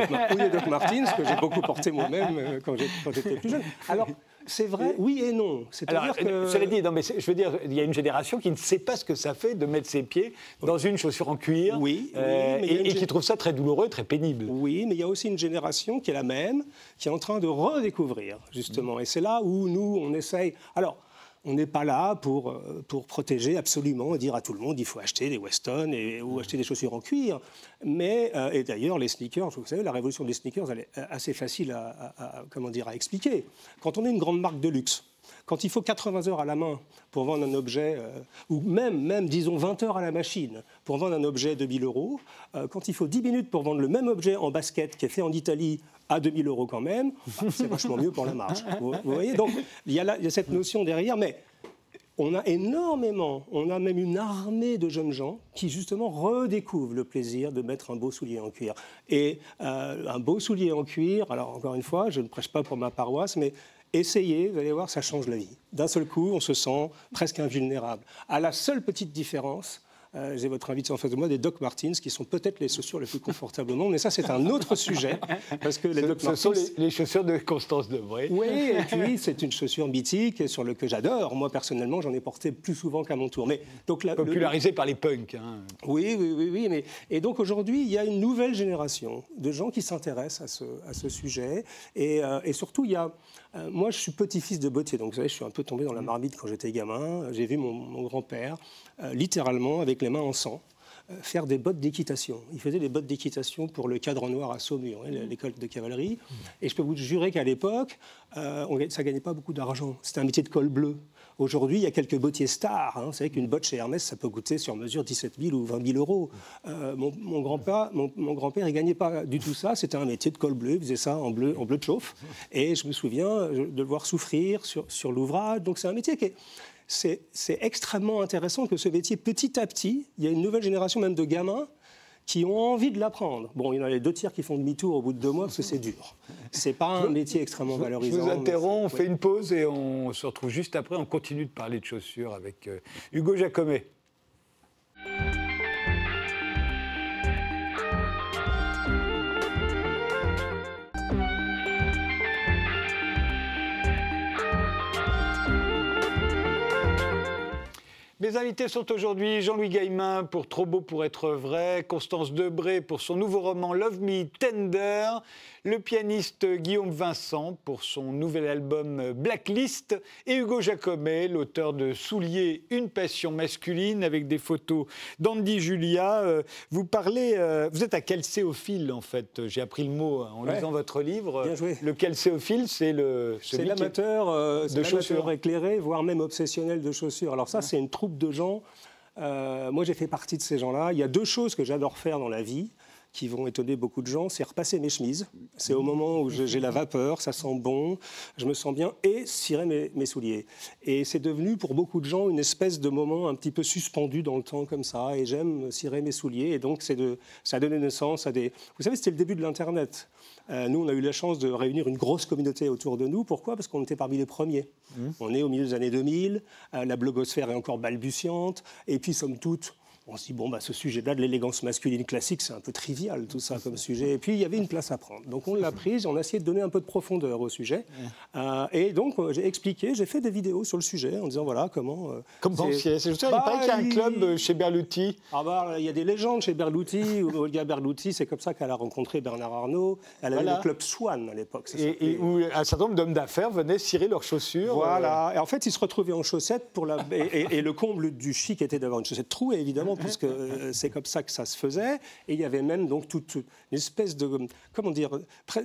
Doc, Martens, que j'ai beaucoup porté moi-même euh, quand j'étais plus jeune. Alors, c'est vrai, oui et non. C'est-à-dire que... Cela dit, non, mais je veux dire, il y a une génération qui ne sait pas ce que ça fait de mettre ses pieds dans une chaussure en cuir oui, euh, et, qui trouve ça très douloureux, très pénible. Oui, mais il y a aussi une génération qui est la même, qui est en train de redécouvrir, justement. Et c'est là où nous, on essaye... Alors, on n'est pas là pour, euh, pour protéger absolument et dire à tout le monde il faut acheter des Weston et, ou acheter des chaussures en cuir. Mais, euh, et d'ailleurs, les sneakers, vous savez, la révolution des sneakers, elle est assez facile à, comment dire, à expliquer. Quand on est une grande marque de luxe, quand il faut 80 heures à la main pour vendre un objet, euh, ou même, même, disons, 20 heures à la machine pour vendre un objet de 1000 euros, quand il faut 10 minutes pour vendre le même objet en basket qui est fait en Italie à 2000 euros quand même, bah, c'est vachement mieux pour la marge. Vous, voyez Donc, il y, a il y a cette notion derrière, mais on a énormément, on a même une armée de jeunes gens qui justement redécouvrent le plaisir de mettre un beau soulier en cuir. Et euh, un beau soulier en cuir, alors encore une fois, je ne prêche pas pour ma paroisse, mais essayez, vous allez voir, ça change la vie. D'un seul coup, on se sent presque invulnérable. À la seule petite différence, euh, j'ai votre invité en face de moi, des Doc Martens, qui sont peut-être les chaussures les plus confortables au monde. Mais ça, c'est un autre sujet. Parce que les ce, Doc ce sont les, chaussures de Constance Debré. Oui, et puis c'est une chaussure mythique sur le que j'adore. Moi, personnellement, j'en ai porté plus souvent qu'à mon tour. Mais, donc, la, Popularisé par les punks. Hein. Oui, oui, oui. oui mais, et donc aujourd'hui, il y a une nouvelle génération de gens qui s'intéressent à ce, à ce sujet. Et, euh, et surtout, il y a euh, moi, je suis petit-fils de bottier, donc vous savez, je suis un peu tombé dans la mm. marmite quand j'étais gamin. J'ai vu mon, grand-père, euh, littéralement, avec les mains en sang, euh, faire des bottes d'équitation. Il faisait des bottes d'équitation pour le cadre noir à Saumur, hein, mm. l'école de cavalerie. Mm. Et je peux vous jurer qu'à l'époque, ça ne gagnait pas beaucoup d'argent. C'était un métier de col bleu. Aujourd'hui, il y a quelques bottiers stars. Hein. Vous savez qu'une botte chez Hermès, ça peut coûter sur mesure 17 000 ou 20 000 euros. Euh, mon, grand-père, mon, grand-père, il gagnait pas du tout ça. C'était un métier de col bleu. Il faisait ça en bleu, en bleu de chauffe. Et je me souviens de le voir souffrir sur, sur l'ouvrage. Donc c'est un métier qui est c'est, extrêmement intéressant que ce métier, petit à petit, il y a une nouvelle génération même de gamins qui ont envie de l'apprendre. Bon, il y en a les deux tiers qui font demi-tour au bout de deux mois parce que c'est dur. C'est pas un métier extrêmement valorisant. Je vous interromps, on fait une pause et on se retrouve juste après. On continue de parler de chaussures avec euh, Hugo Jacomet. Mes invités sont aujourd'hui Jean-Louis Gaillemin pour Trop beau pour être vrai, Constance Debré pour son nouveau roman Love Me Tender, le pianiste Guillaume Vincent pour son nouvel album Blacklist et Hugo Jacomet, l'auteur de Souliers, une passion masculine avec des photos d'Andy Julia. Euh, vous parlez, euh, vous êtes un calcéophile en fait, j'ai appris le mot en lisant votre livre. Bien joué. Le calcéophile, c'est le c'est l'amateur euh, de chaussures éclairées, voire même obsessionnel de chaussures. Alors ça, c'est une troupe de gens. moi, j'ai fait partie de ces gens-là. Il y a deux choses que j'adore faire dans la vie qui vont étonner beaucoup de gens, c'est repasser mes chemises. C'est au moment où j'ai la vapeur, ça sent bon, je me sens bien, et cirer mes, souliers. Et c'est devenu pour beaucoup de gens une espèce de moment un petit peu suspendu dans le temps comme ça, et j'aime cirer mes souliers, et donc de, ça a donné naissance à des... Vous savez, c'était le début de l'Internet. Euh, nous, on a eu la chance de réunir une grosse communauté autour de nous. Pourquoi? Parce qu'on était parmi les premiers. Mmh. On est au milieu des années 2000, euh, la blogosphère est encore balbutiante, et puis, somme toute, on se dit, bon, bah, ce sujet-là de l'élégance masculine classique, c'est un peu trivial tout ça comme sujet. Et puis, il y avait une place à prendre. Donc, on l'a prise, on a essayé de donner un peu de profondeur au sujet. Euh, et donc, euh, j'ai expliqué, j'ai fait des vidéos sur le sujet en disant, voilà, comment... Euh, Comme pensiez C'est juste, il paraît qu'il y a un club chez Berluti. Ah bah, il y a des légendes chez Berluti. Olga Berluti, c'est comme ça qu'elle a rencontré Bernard Arnault. Elle avait le club Swan à l'époque. Et, où un certain nombre d'hommes d'affaires venaient cirer leurs chaussures. Voilà. Et en fait, ils se retrouvaient en chaussettes pour la... et, et le comble du chic était d'avoir une chaussette trouée, évidemment, puisque c'est comme ça que ça se faisait. Et il y avait même donc toute une espèce de, comment dire,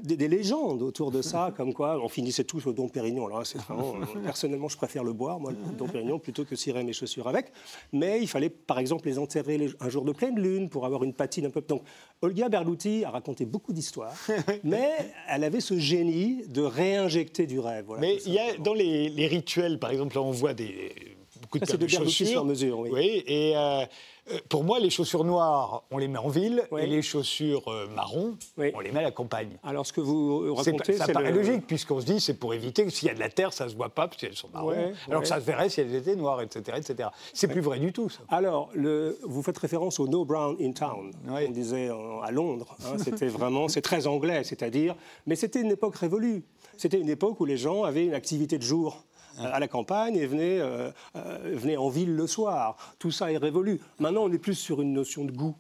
des, légendes autour de ça, comme quoi on finissait tous au Dom Pérignon. Alors c'est vraiment, euh, personnellement, je préfère le boire, moi, le Dom Pérignon, plutôt que cirer mes chaussures avec. Mais il fallait, par exemple, les enterrer un jour de pleine lune pour avoir une patine un peu. Donc, Olga Berluti a raconté beaucoup d'histoires, mais elle avait ce génie de réinjecter du rêve. mais il y a dans les, rituels, par exemple, là, on voit des beaucoup de, de, de chaussures. sur mesure, oui. oui et euh, euh, pour moi, les chaussures noires, on les met en ville, et les chaussures euh, marron, on les met à la campagne. Alors, ce que vous racontez, c'est ça paraît logique, puisqu'on se dit c'est pour éviter que s'il y a de la terre, ça ne se voit pas, parce qu'elles sont marron, alors que ça se verrait si elles étaient noires, etc. etc. C'est plus vrai du tout, ça. Alors, le, vous faites référence au No Brown in Town, on disait à Londres. Hein, c'était vraiment, c'est très anglais, c'est-à-dire, mais c'était une époque révolue. C'était une époque où les gens avaient une activité de jour à la campagne et euh, euh, venaient, en ville le soir. Tout ça est révolu. Maintenant, on est plus sur une notion de goût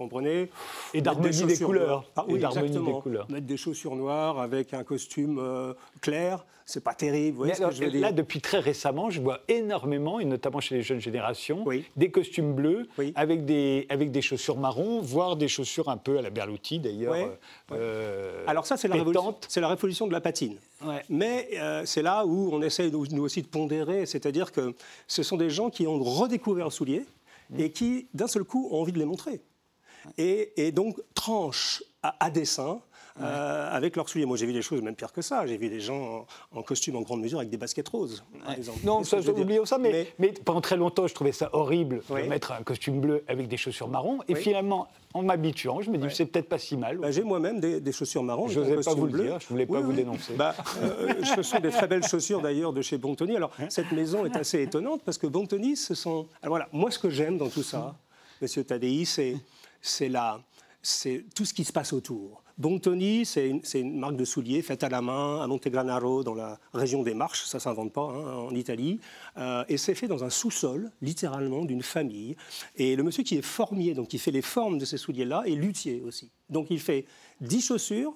comprenez Et d'harmonie des couleurs. Ah Et des couleurs. Mettre des chaussures noires avec un costume euh, clair, c'est pas terrible. Vous voyez Mais ce que alors, je veux dire là, depuis très récemment, je vois énormément, et notamment chez les jeunes générations, Oui. des costumes bleus Oui. avec, des, avec des chaussures marron, voire des chaussures un peu à la Berluti d'ailleurs. Ouais. euh, euh, Alors ça, c'est la, révolution, la révolution de la patine. Ouais. Mais euh, c'est là où on essaye nous nous aussi de pondérer, c'est-à-dire que ce sont des gens qui ont redécouvert le soulier et qui, d'un seul coup, ont envie de les montrer. Et, et donc tranchent à, à dessein euh, avec leurs souliers. Moi, j'ai vu des choses même pires que ça. J'ai vu des gens en, en costume en grande mesure avec des baskets roses, par. Non, ça, oublions ça, mais, mais pendant très longtemps, je trouvais ça horrible Oui. de mettre un costume bleu avec des chaussures marron. Et Oui. finalement, en m'habituant, je me dis, Ouais. c'est peut-être pas si mal. Bah, j'ai moi-même des, des chaussures marron. Je n'osais pas vous le dire, je voulais pas vous dénoncer. Bah, euh, ce sont des très belles chaussures d'ailleurs de chez Bontoni. Alors cette maison est assez étonnante parce que Bontoni, ce sont. Alors voilà, moi ce que j'aime dans tout ça, Monsieur Tadei, c'est c'est tout ce qui se passe autour. Bontoni, c'est une, c'est une marque de souliers faite à la main à Montegranaro, dans la région des Marches, ça ne s'invente pas, hein, en Italie. Euh, et c'est fait dans un sous-sol, littéralement, d'une famille. Et le monsieur qui est formier, donc qui fait les formes de ces souliers-là, est luthier aussi. Donc il fait 10 chaussures,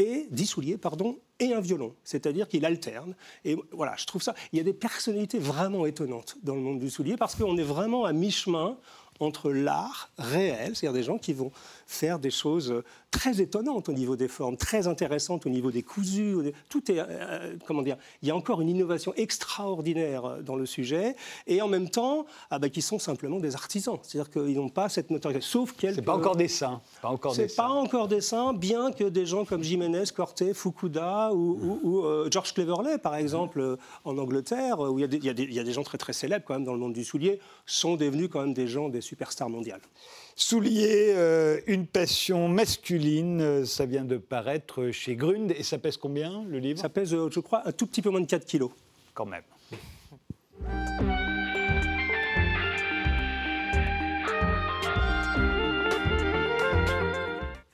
et 10 souliers, pardon, et un violon. C'est-à-dire qu'il alterne. Et voilà, je trouve ça. Il y a des personnalités vraiment étonnantes dans le monde du soulier parce qu'on est vraiment à mi-chemin entre l'art réel, c'est-à-dire des gens qui vont faire des choses euh, très étonnantes au niveau des formes, très intéressantes au niveau des cousus. Tout est, euh, comment dire, il y a encore une innovation extraordinaire euh, dans le sujet, et en même temps, ah bah, qui sont simplement des artisans, c'est-à-dire qu'ils n'ont pas cette notoriété, sauf quelques. C'est pas encore des saints. Pas encore des C'est pas encore des saints, bien que des gens comme Jiménez, Corté, Fukuda ou, ou- ou, euh, George Cleverley, par exemple, euh, en Angleterre, où il y, a des, il y a des- il y a des gens très très célèbres quand même dans le monde du soulier, sont devenus quand même des gens, des superstars mondiales. Soulier, euh, une passion masculine, euh, ça vient de paraître chez Grund. Et ça pèse combien, le livre? Ça pèse, euh, je crois, un tout petit peu moins de 4 kilos. Quand même.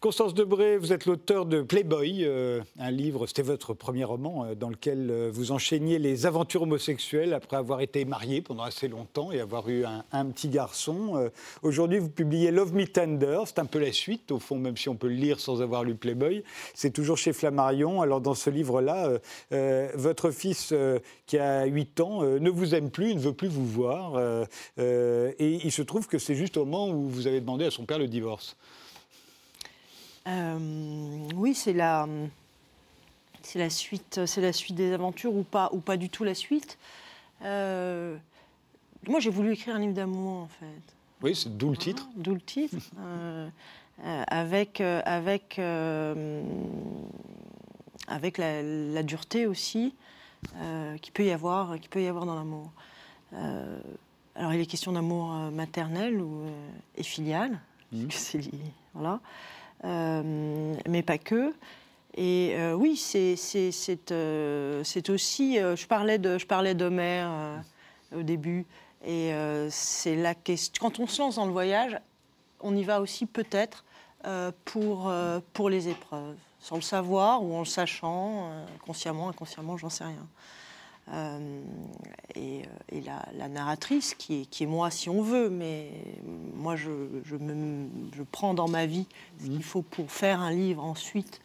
Constance Debré, vous êtes l'auteur de Playboy, euh, un livre, c'était votre premier roman, euh, dans lequel euh, vous enchaîniez les aventures homosexuelles après avoir été marié pendant assez longtemps et avoir eu un, petit garçon. Aujourd'hui, vous publiez Love Me Tender, c'est un peu la suite, au fond, même si on peut le lire sans avoir lu Playboy. C'est toujours chez Flammarion. Alors, dans ce livre-là, votre fils, qui a 8 ans, ne vous aime plus, ne veut plus vous voir. et il se trouve que c'est juste au moment où vous avez demandé à son père le divorce. Euh, oui, c'est la, c'est la suite, c'est la suite des aventures ou pas, ou pas du tout la suite. Euh, moi, j'ai voulu écrire un livre d'amour en fait. Oui, c'est d'où le titre. D'où le titre. Euh, avec avec, avec la, la dureté aussi qu'il peut y avoir, qu'il peut y avoir dans l'amour. Alors, il est question d'amour maternel ou, et filial, Mhm. c'est voilà. Euh, mais pas que. Et euh, oui, c'est euh, aussi. je parlais de je d'Homère au début, et c'est la question. Quand on se lance dans le voyage, on y va aussi peut-être pour pour les épreuves, sans le savoir ou en le sachant, consciemment, inconsciemment, j'en sais rien. Euh, et, euh, et la, la narratrice, qui est, qui est moi si on veut, mais moi je, je, me, je prends dans ma vie ce qu'il faut pour faire un livre ensuite,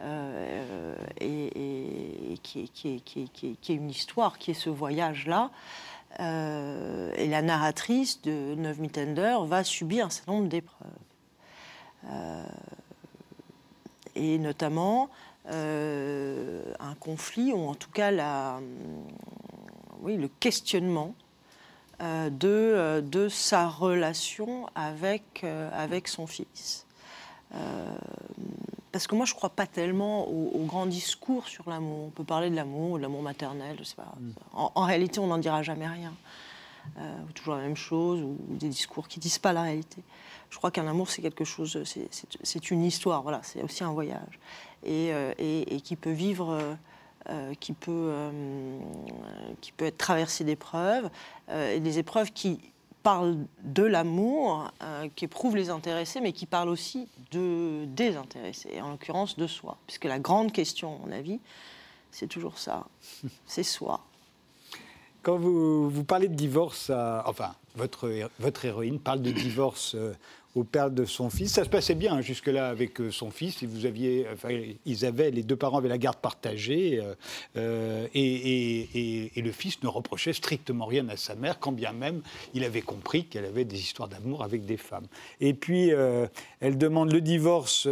euh, et, qui, est, qui, est, qui, est, qui est- qui est une histoire, qui est ce voyage-là. Euh, et la narratrice de Neuf Mitender va subir un certain nombre d'épreuves. Euh, et notamment un conflit, ou en tout cas la, oui, le questionnement euh, de, euh, de sa relation avec, euh, avec son fils. Euh, parce que moi, je ne crois pas tellement au, au grand discours sur l'amour. On peut parler de l'amour, de l'amour maternel, je sais pas. En, en réalité, on n'en dira jamais rien. Euh, ou toujours la même chose, ou, ou des discours qui ne disent pas la réalité. Je crois qu'un amour, c'est quelque chose, c'est une histoire, voilà, c'est aussi un voyage. Et, euh, et- et qui peut vivre, euh, euh, qui, peut, euh, qui peut être traversé d'épreuves, euh, et des épreuves qui parlent de l'amour, qui éprouvent les intéressés, mais qui parlent aussi de désintéressés, et en l'occurrence de soi. Puisque la grande question, à mon avis, c'est toujours ça, c'est soi. Quand vous, vous parlez de divorce, enfin, votre, votre héroïne parle de divorce au père de son fils. Ça se passait bien hein, jusque-là avec euh, son fils. Ils avaient, les deux parents avaient la garde partagée euh, euh, et, le fils ne reprochait strictement rien à sa mère, quand bien même il avait compris qu'elle avait des histoires d'amour avec des femmes. Et puis elle demande le divorce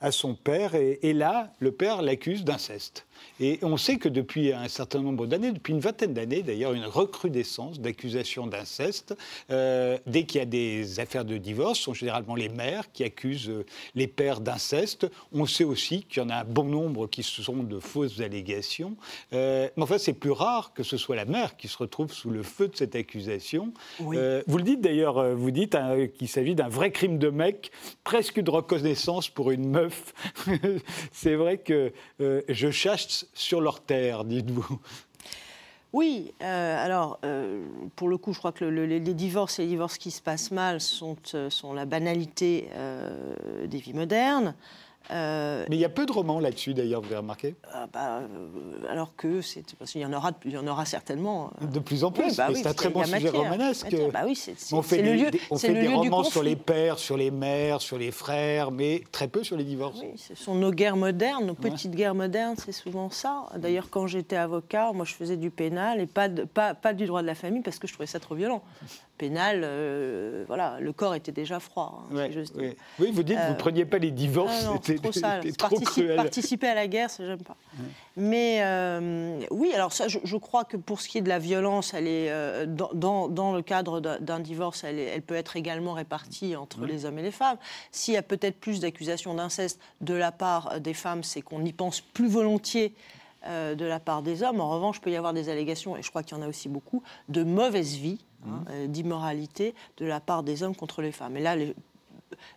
à son père et, et là, le père l'accuse d'inceste. Et on sait que depuis un certain nombre d'années, depuis une vingtaine d'années d'ailleurs, une recrudescence d'accusations d'inceste. Euh, dès qu'il y a des affaires de divorce, ce sont généralement les mères qui accusent euh, les pères d'inceste. On sait aussi qu'il y en a un bon nombre qui sont de fausses allégations. Euh, mais enfin, c'est plus rare que ce soit la mère qui se retrouve sous le feu de cette accusation. vous le dites d'ailleurs, vous dites hein, qu'il s'agit d'un vrai crime de mec, presque de reconnaissance pour une meuf. c'est vrai que je chasse sur leur terre, dites-vous oui, euh, alors euh, pour le coup, je crois que les divorces et les divorces qui se passent mal sont, euh, sont la banalité des vies modernes. Euh, Mais il y a peu de romans là-dessus, d'ailleurs, vous avez remarqué ah, bah, euh, Alors que, c'est, parce qu'il y en aura, il y en aura certainement. Euh. De plus en plus, bah c'est un très bon sujet romanesque. Bah oui, on fait des, lieu, on fait des romans sur les pères, sur les mères, sur les frères, mais très peu sur les divorces. Oui, ce sont nos guerres modernes, nos petites guerres modernes, c'est souvent ça. D'ailleurs, quand j'étais avocat, moi je faisais du pénal et pas, pas, pas du droit de la famille parce que je trouvais ça trop violent pénal, euh, voilà, le corps était déjà froid. Hein, oui. vous dites que vous ne euh, preniez pas les divorces, ah c'était trop, trop cruel. Participer à la guerre, ça j'aime pas. Mais euh, oui, alors ça, je, crois que pour ce qui est de la violence, elle est dans, dans, le cadre d'un divorce, elle, elle, peut être également répartie entre les hommes et les femmes. S'il y a peut-être plus d'accusations d'inceste de la part des femmes, c'est qu'on y pense plus volontiers. De la part des hommes. En revanche, il peut y avoir des allégations, et je crois qu'il y en a aussi beaucoup, de mauvaise vie Hein, euh, d'immoralité de la part des hommes contre les femmes. Et là,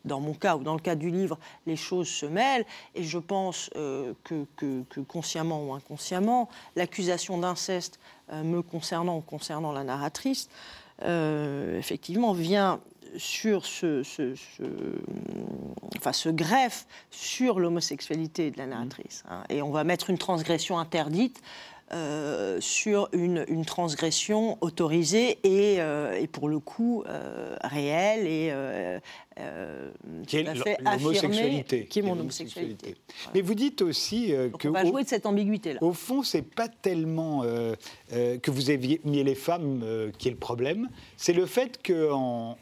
dans mon cas ou dans le cas du livre, les choses se mêlent et je pense euh, que, consciemment ou inconsciemment, l'accusation d'inceste euh, me concernant ou concernant la narratrice, effectivement, vient sur ce, enfin, ce greffe sur l'homosexualité de la narratrice. Hein. et on va mettre une transgression interdite euh, sur une, transgression autorisée et, euh, et pour le coup euh, réelle et qui est l'homosexualité. Qui est mon homosexualité. Mais vous dites aussi que. On va jouer de cette ambiguïté-là. Au fond, c'est pas tellement que vous aviez mis les femmes qui est le problème, c'est le fait qu'en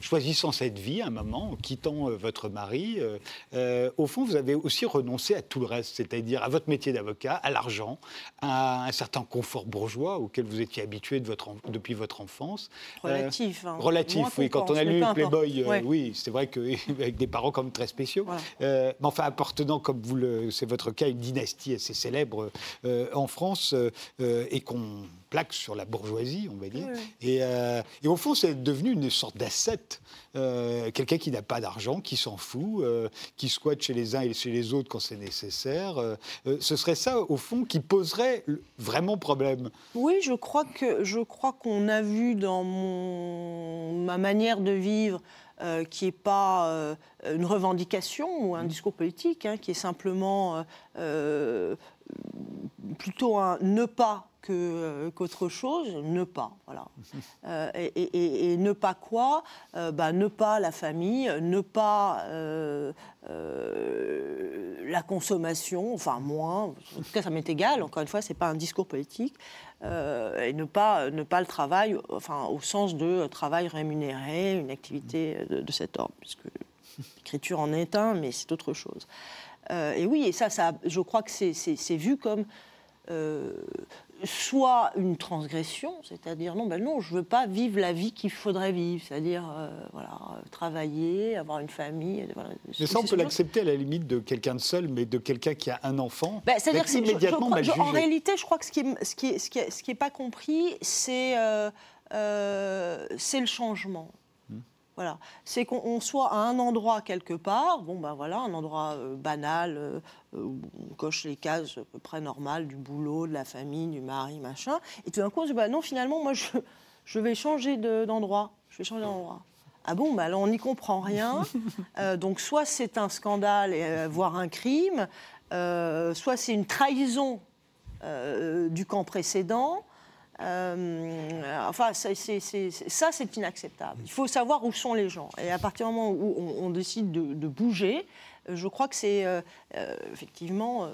choisissant cette vie à un moment, en quittant euh, votre mari, euh, euh, au fond, vous avez aussi renoncé à tout le reste, c'est-à-dire à votre métier d'avocat, à l'argent, à un certain confort bourgeois auquel vous étiez habitué de votre depuis votre enfance. Relatif. Hein. Relatif, oui. Quand on a lu Playboy, oui, c'est vrai qu'avec des parents comme très spéciaux. mais enfin, appartenant, comme vous le, c'est votre cas, une dynastie assez célèbre en France et qu'on plaque sur la bourgeoisie, on va dire. Et, et, au fond, c'est devenu une sorte d'asset euh, quelqu'un qui n'a pas d'argent, qui s'en fout, euh, qui squatte chez les uns et chez les autres quand c'est nécessaire. Euh, ce serait ça, au fond, qui poserait vraiment problème. Oui, je crois que je crois qu'on a vu dans mon, ma manière de vivre. qui n'est pas une revendication ou un discours politique, hein, qui est simplement plutôt un ne pas euh, qu'autre chose, ne pas. Voilà. Euh, et, ne pas quoi euh, bah, Ne pas la famille, ne pas la consommation, enfin moins. En tout cas, ça m'est égal. Encore une fois, c'est pas un discours politique. et ne pas, ne pas le travail, enfin, au sens de travail rémunéré, une activité de, cet ordre, puisque l'écriture en est un, mais c'est autre chose. et oui, et ça, ça, je crois que c'est vu comme soit une transgression, c'est-à-dire non, ben non, je veux pas vivre la vie qu'il faudrait vivre, c'est-à-dire euh, voilà, travailler, avoir une famille. mais ça, on peut l'accepter à la limite de quelqu'un de seul, mais de quelqu'un qui a un enfant. Ben, c'est-à-dire que immédiatement En réalité, je crois que ce qui est, ce qui est, ce qui est, ce qui est pas compris, c'est euh, euh, c'est le changement. Voilà. C'est qu'on soit à un endroit quelque part, bon ben voilà, un endroit euh, banal, euh, euh, où on coche les cases à peu près normales du boulot, de la famille, du mari, machin. Et tout d'un coup, on se dit, bah non, finalement, moi, je, je vais changer d'endroit. je vais changer d'endroit. Ah bon, bah alors on n'y comprend rien. donc soit c'est un scandale, voire un crime, soit c'est une trahison du camp précédent. Euh, enfin, ça, c'est inacceptable. Il faut savoir où sont les gens. Et à partir du moment où on, décide de, bouger, euh, je crois que c'est euh, effectivement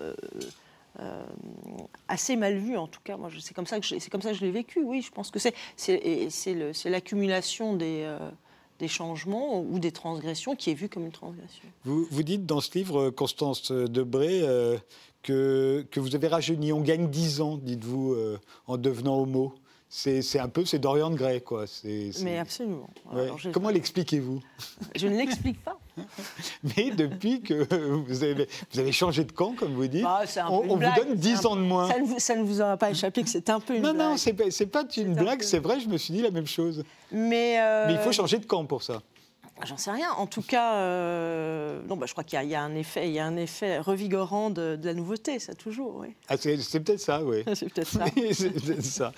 assez mal vu, en tout cas. C'est comme ça que c'est je l'ai vécu. Oui, je pense que c'est l'accumulation des changements ou des transgressions qui est vue comme une transgression. Vous, vous dites dans ce livre, Constance Debré, euh, que, que vous avez rajeuni. On gagne 10 ans, dites-vous, euh, en devenant homo. C'est un peu, c'est Dorian Gray, quoi. Mais absolument. Alors, Comment l'expliquez-vous? Je ne l'explique pas. Mais depuis que vous avez, vous avez changé de camp, comme vous dites, Bah, on, vous donne c'est 10 un- ans de moins. Ça ne, vous, ça ne vous aura pas échappé que c'est un peu une Non, blague. non, pas, c'est pas une un blague, peu- c'est vrai, je me suis dit la même chose. Mais, euh, Mais il faut changer de camp pour ça. J'en sais rien. En tout cas, euh, non, bah, je crois qu'il y, a- il y a un effet, il y a un effet revigorant de, de la nouveauté, ça toujours. Oui. Ah, c'est peut-être ça, oui. C'est peut-être ça. Peut-être ça.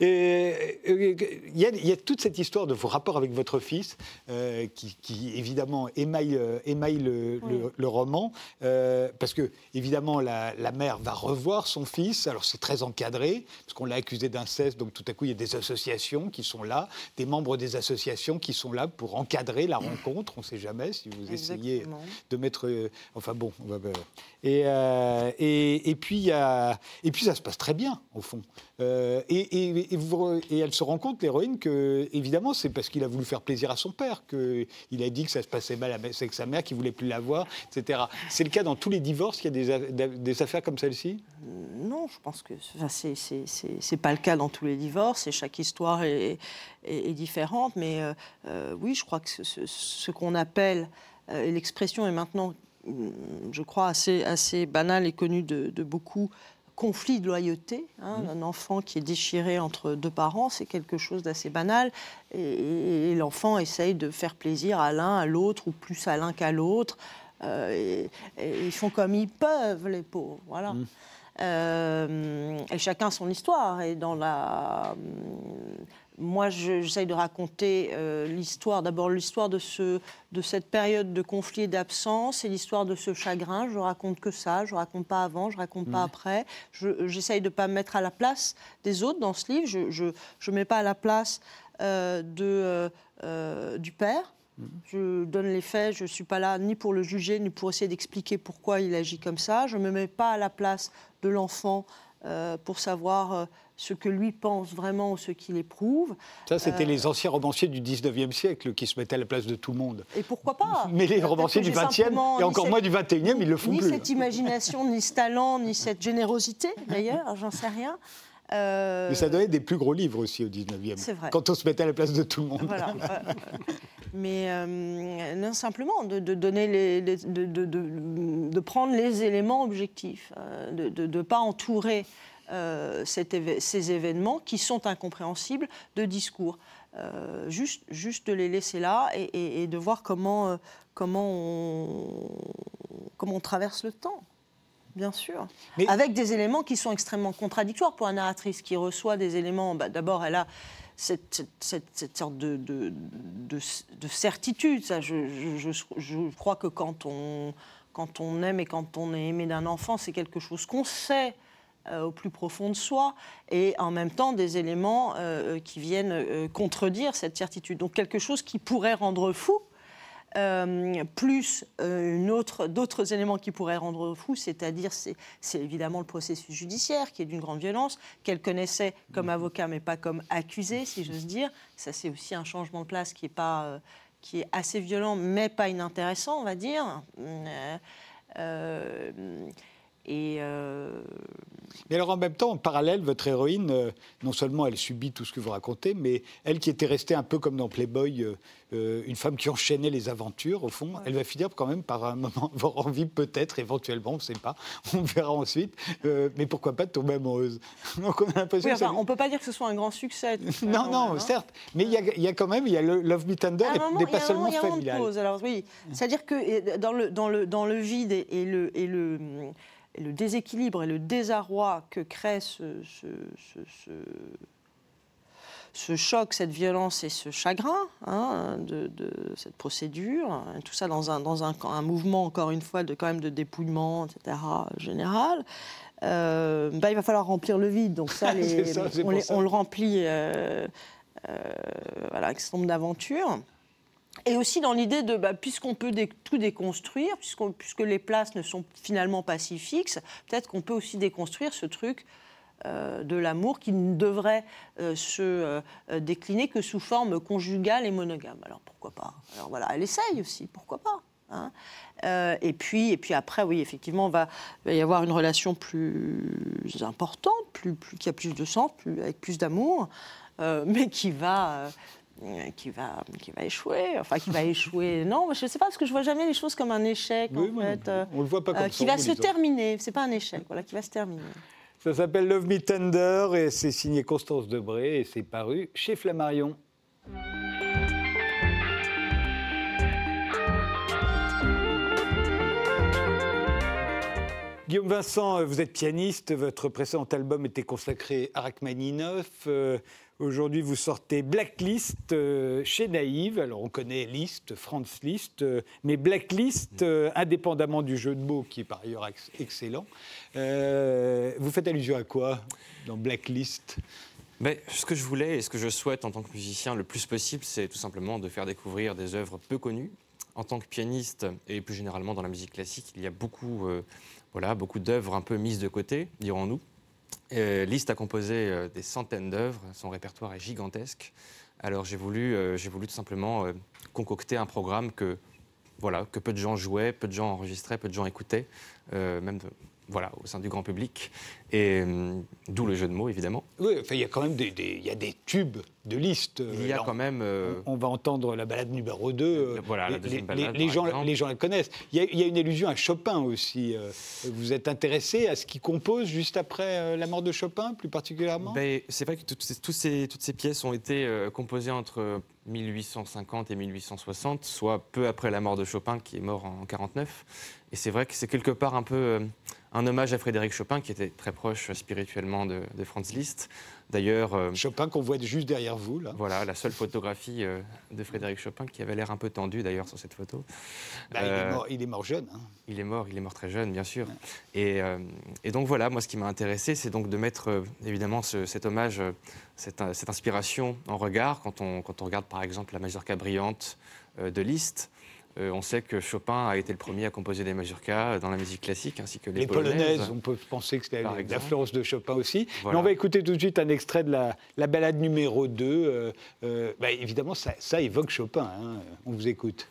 Il y, a, il y a toute cette histoire de vos rapports avec votre fils euh, qui, qui, évidemment émaille, euh, émaille le, Oui. le- le roman euh, parce que évidemment la, la mère va revoir son fils. Alors c'est très encadré parce qu'on l'a accusé d'inceste, donc tout à coup il y a des associations qui sont là, des membres des associations qui sont là pour encadrer la rencontre. On ne sait jamais si vous essayez Exactement. de mettre. euh, enfin bon, on va- et, euh, et, et puis et puis ça se passe très bien au fond. Euh, et, et- et vous- et elle se rend compte, l'héroïne, que évidemment c'est parce qu'il a voulu faire plaisir à son père qu'il a dit que ça se passait mal avec sa mère, qu'il voulait plus la voir, etc. C'est le cas dans tous les divorces. Il y a des, a- des affaires comme celle-ci? Non, je pense que enfin, c'est- c'est pas le cas dans tous les divorces et chaque histoire est, est- est différente. Mais euh, euh, oui, je crois que ce, ce- ce qu'on appelle, euh, l'expression est maintenant, hum, je crois, assez, assez banale et connue de, de beaucoup, conflit de loyauté. hein. Un enfant qui est déchiré entre deux parents, c'est quelque chose d'assez banal. Et, et- et l'enfant essaye de faire plaisir à l'un, à l'autre, ou plus à l'un qu'à l'autre. Euh, et- et ils font comme ils peuvent, les pauvres. Voilà. Euh, et chacun son histoire. Et dans la, moi, je- j'essaye de raconter euh, l'histoire. D'abord, l'histoire de ce, de cette période de conflit et d'absence, et l'histoire de ce chagrin. Je raconte que ça. Je raconte pas avant. Je raconte pas après. Je- J'essaye de pas me mettre à la place des autres dans ce livre. Je, je, je mets pas à la place euh, de euh, euh, du père. Je donne les faits, je ne suis pas là ni pour le juger, ni pour essayer d'expliquer pourquoi il agit comme ça. Je ne me mets pas à la place de l'enfant euh, pour savoir euh, ce que lui pense vraiment ou ce qu'il éprouve. Ça, c'était Euh. les anciens romanciers du 19e siècle qui se mettaient à la place de tout le monde. Et pourquoi pas? Mais les romanciers du j'ai 20e, simplement et ni encore cette- moins du 21e, ils le font ni plus. cette imagination, ni ce talent, ni cette générosité, d'ailleurs, j'en sais rien. Mais ça donnait des plus gros livres aussi au 19e. C'est vrai. Quand on se mettait à la place de tout le monde. Voilà. mais euh, non, simplement de, de donner les, les- de, de- de- de prendre les éléments objectifs, euh, de ne pas entourer euh, cet éve- ces événements qui sont incompréhensibles de discours. Juste, juste de les laisser là et, et- et de voir comment, comment, on, comment on traverse le temps. Bien sûr. Mais- Avec des éléments qui sont extrêmement contradictoires pour la narratrice qui reçoit des éléments. bah, D'abord, elle a cette, cette- cette- sorte de, de- de- de certitude. Ça, je, je- crois que quand on, quand on aime et quand on est aimé d'un enfant, c'est quelque chose qu'on sait euh, au plus profond de soi, et en même temps des éléments euh, qui viennent euh, contredire cette certitude. Donc quelque chose qui pourrait rendre fou, euh, plus euh, une autre- d'autres éléments qui pourraient rendre fou, c'est-à-dire c'est c'est évidemment le processus judiciaire qui est d'une grande violence, qu'elle connaissait comme avocat mais pas comme accusé, si j'ose dire. Ça c'est aussi un changement de place qui est, pas, euh, qui est assez violent mais pas inintéressant, on va dire. Euh, et euh, Mais alors en même temps, en parallèle, votre héroïne, euh, non seulement elle subit tout ce que vous racontez, mais elle qui était restée un peu comme dans Playboy, euh, une femme qui enchaînait les aventures, au fond, elle va finir quand même par un moment avoir envie, peut-être, éventuellement, on ne sait pas, on verra ensuite, mais pourquoi pas de tomber amoureuse? Donc on a l'impression oui, ça on ne peut pas dire que ce soit un grand succès. Non, non, hein. certes, mais il y, a- il y a quand même, il y a le Love Me Tender n'est pas seulement il y a un moment de pause. Alors oui, c'est-à-dire que dans le, dans le, dans le vide et, et le, et, le, et le déséquilibre et le désarroi que crée ce, ce, ce, ce- ce choc, cette violence et ce chagrin hein, de, de cette procédure, hein, tout ça dans un, dans un, un mouvement, encore une fois, de, quand même de dépouillement, etc., général, euh, bah, il va falloir remplir le vide. Donc ça, les- ça, on, les- le remplit euh, euh, voilà, avec ce nombre d'aventures. Et aussi dans l'idée de, bah, puisqu'on peut tout déconstruire, puisque les places ne sont finalement pas si fixes, peut-être qu'on peut aussi déconstruire ce truc euh, de l'amour qui ne devrait euh, se euh, décliner que sous forme conjugale et monogame. Alors pourquoi pas? Alors voilà, elle essaye aussi, pourquoi pas hein? Et, puis, et puis après, oui, effectivement, va, va y avoir une relation plus importante, plus, qui a plus de sens, avec plus d'amour, mais qui va, qui, va, qui va échouer. Enfin, qui va échouer. Non, je ne sais pas, parce que je vois jamais les choses comme un échec, Oui, en fait. euh, On le voit pas comme euh, ça. qui va se terminer. C'est pas un échec, voilà, qui va se terminer. Ça s'appelle Love Me Tender et c'est signé Constance Debré et c'est paru chez Flammarion. Guillaume Vincent, vous êtes pianiste, votre précédent album était consacré à Rachmaninoff. Euh, Aujourd'hui, vous sortez Blacklist euh, chez Naïve. Alors, on connaît List, Franz Liszt, euh, mais Blacklist, euh, indépendamment du jeu de mots, qui est par ailleurs ex- excellent. Euh, vous faites allusion à quoi dans Blacklist? Mais ce que je voulais et ce que je souhaite en tant que musicien le plus possible, c'est tout simplement de faire découvrir des œuvres peu connues. En tant que pianiste et plus généralement dans la musique classique, il y a beaucoup, euh, voilà, beaucoup d'œuvres un peu mises de côté, dirons-nous. Euh, Liszt a composé euh, des centaines d'œuvres, son répertoire est gigantesque. Alors j'ai voulu, euh, j'ai voulu tout simplement concocter un programme que, voilà, que peu de gens jouaient, peu de gens enregistraient, peu de gens écoutaient, même voilà, au sein du grand public. Et hum, d'où le jeu de mots, évidemment. Oui, enfin, il y a quand même des, des- il y a des tubes de Liszt. Il y a Là, quand même. euh, On va entendre la balade numéro 2. Voilà, la les, deuxième les- balade, les gens, les gens la connaissent. Il y, a, il y a une allusion à Chopin aussi. euh, Vous êtes intéressé à ce qu'il compose juste après euh, la mort de Chopin, plus particulièrement? Ben, c'est vrai que toutes ces, toutes ces pièces ont été euh, composées entre 1850 et 1860, soit peu après la mort de Chopin, qui est mort en 49. Et c'est vrai que c'est quelque part un peu euh, un hommage à Frédéric Chopin, qui était très proche euh, spirituellement de, de Franz Liszt. D'ailleurs, euh, Chopin qu'on voit juste derrière vous, là. voilà la seule photographie euh, de Frédéric Chopin, qui avait l'air un peu tendu d'ailleurs sur cette photo. Bah, il, est mort, il est mort jeune. hein. Il est mort, il est mort très jeune, bien sûr. Et, et donc voilà, moi, ce qui m'a intéressé, c'est donc de mettre évidemment ce- cet hommage, cette, cette inspiration en regard. Quand on, quand on regarde par exemple la mazurka brillante de Liszt, euh, on sait que Chopin a été le premier à composer des mazurkas dans la musique classique, ainsi que les, Les polonaises, on peut penser que c'est l'influence de Chopin aussi. Voilà. Mais on va écouter tout de suite un extrait de la, la balade numéro 2. Euh, euh, bah, évidemment, ça, ça évoque Chopin. hein. On vous écoute.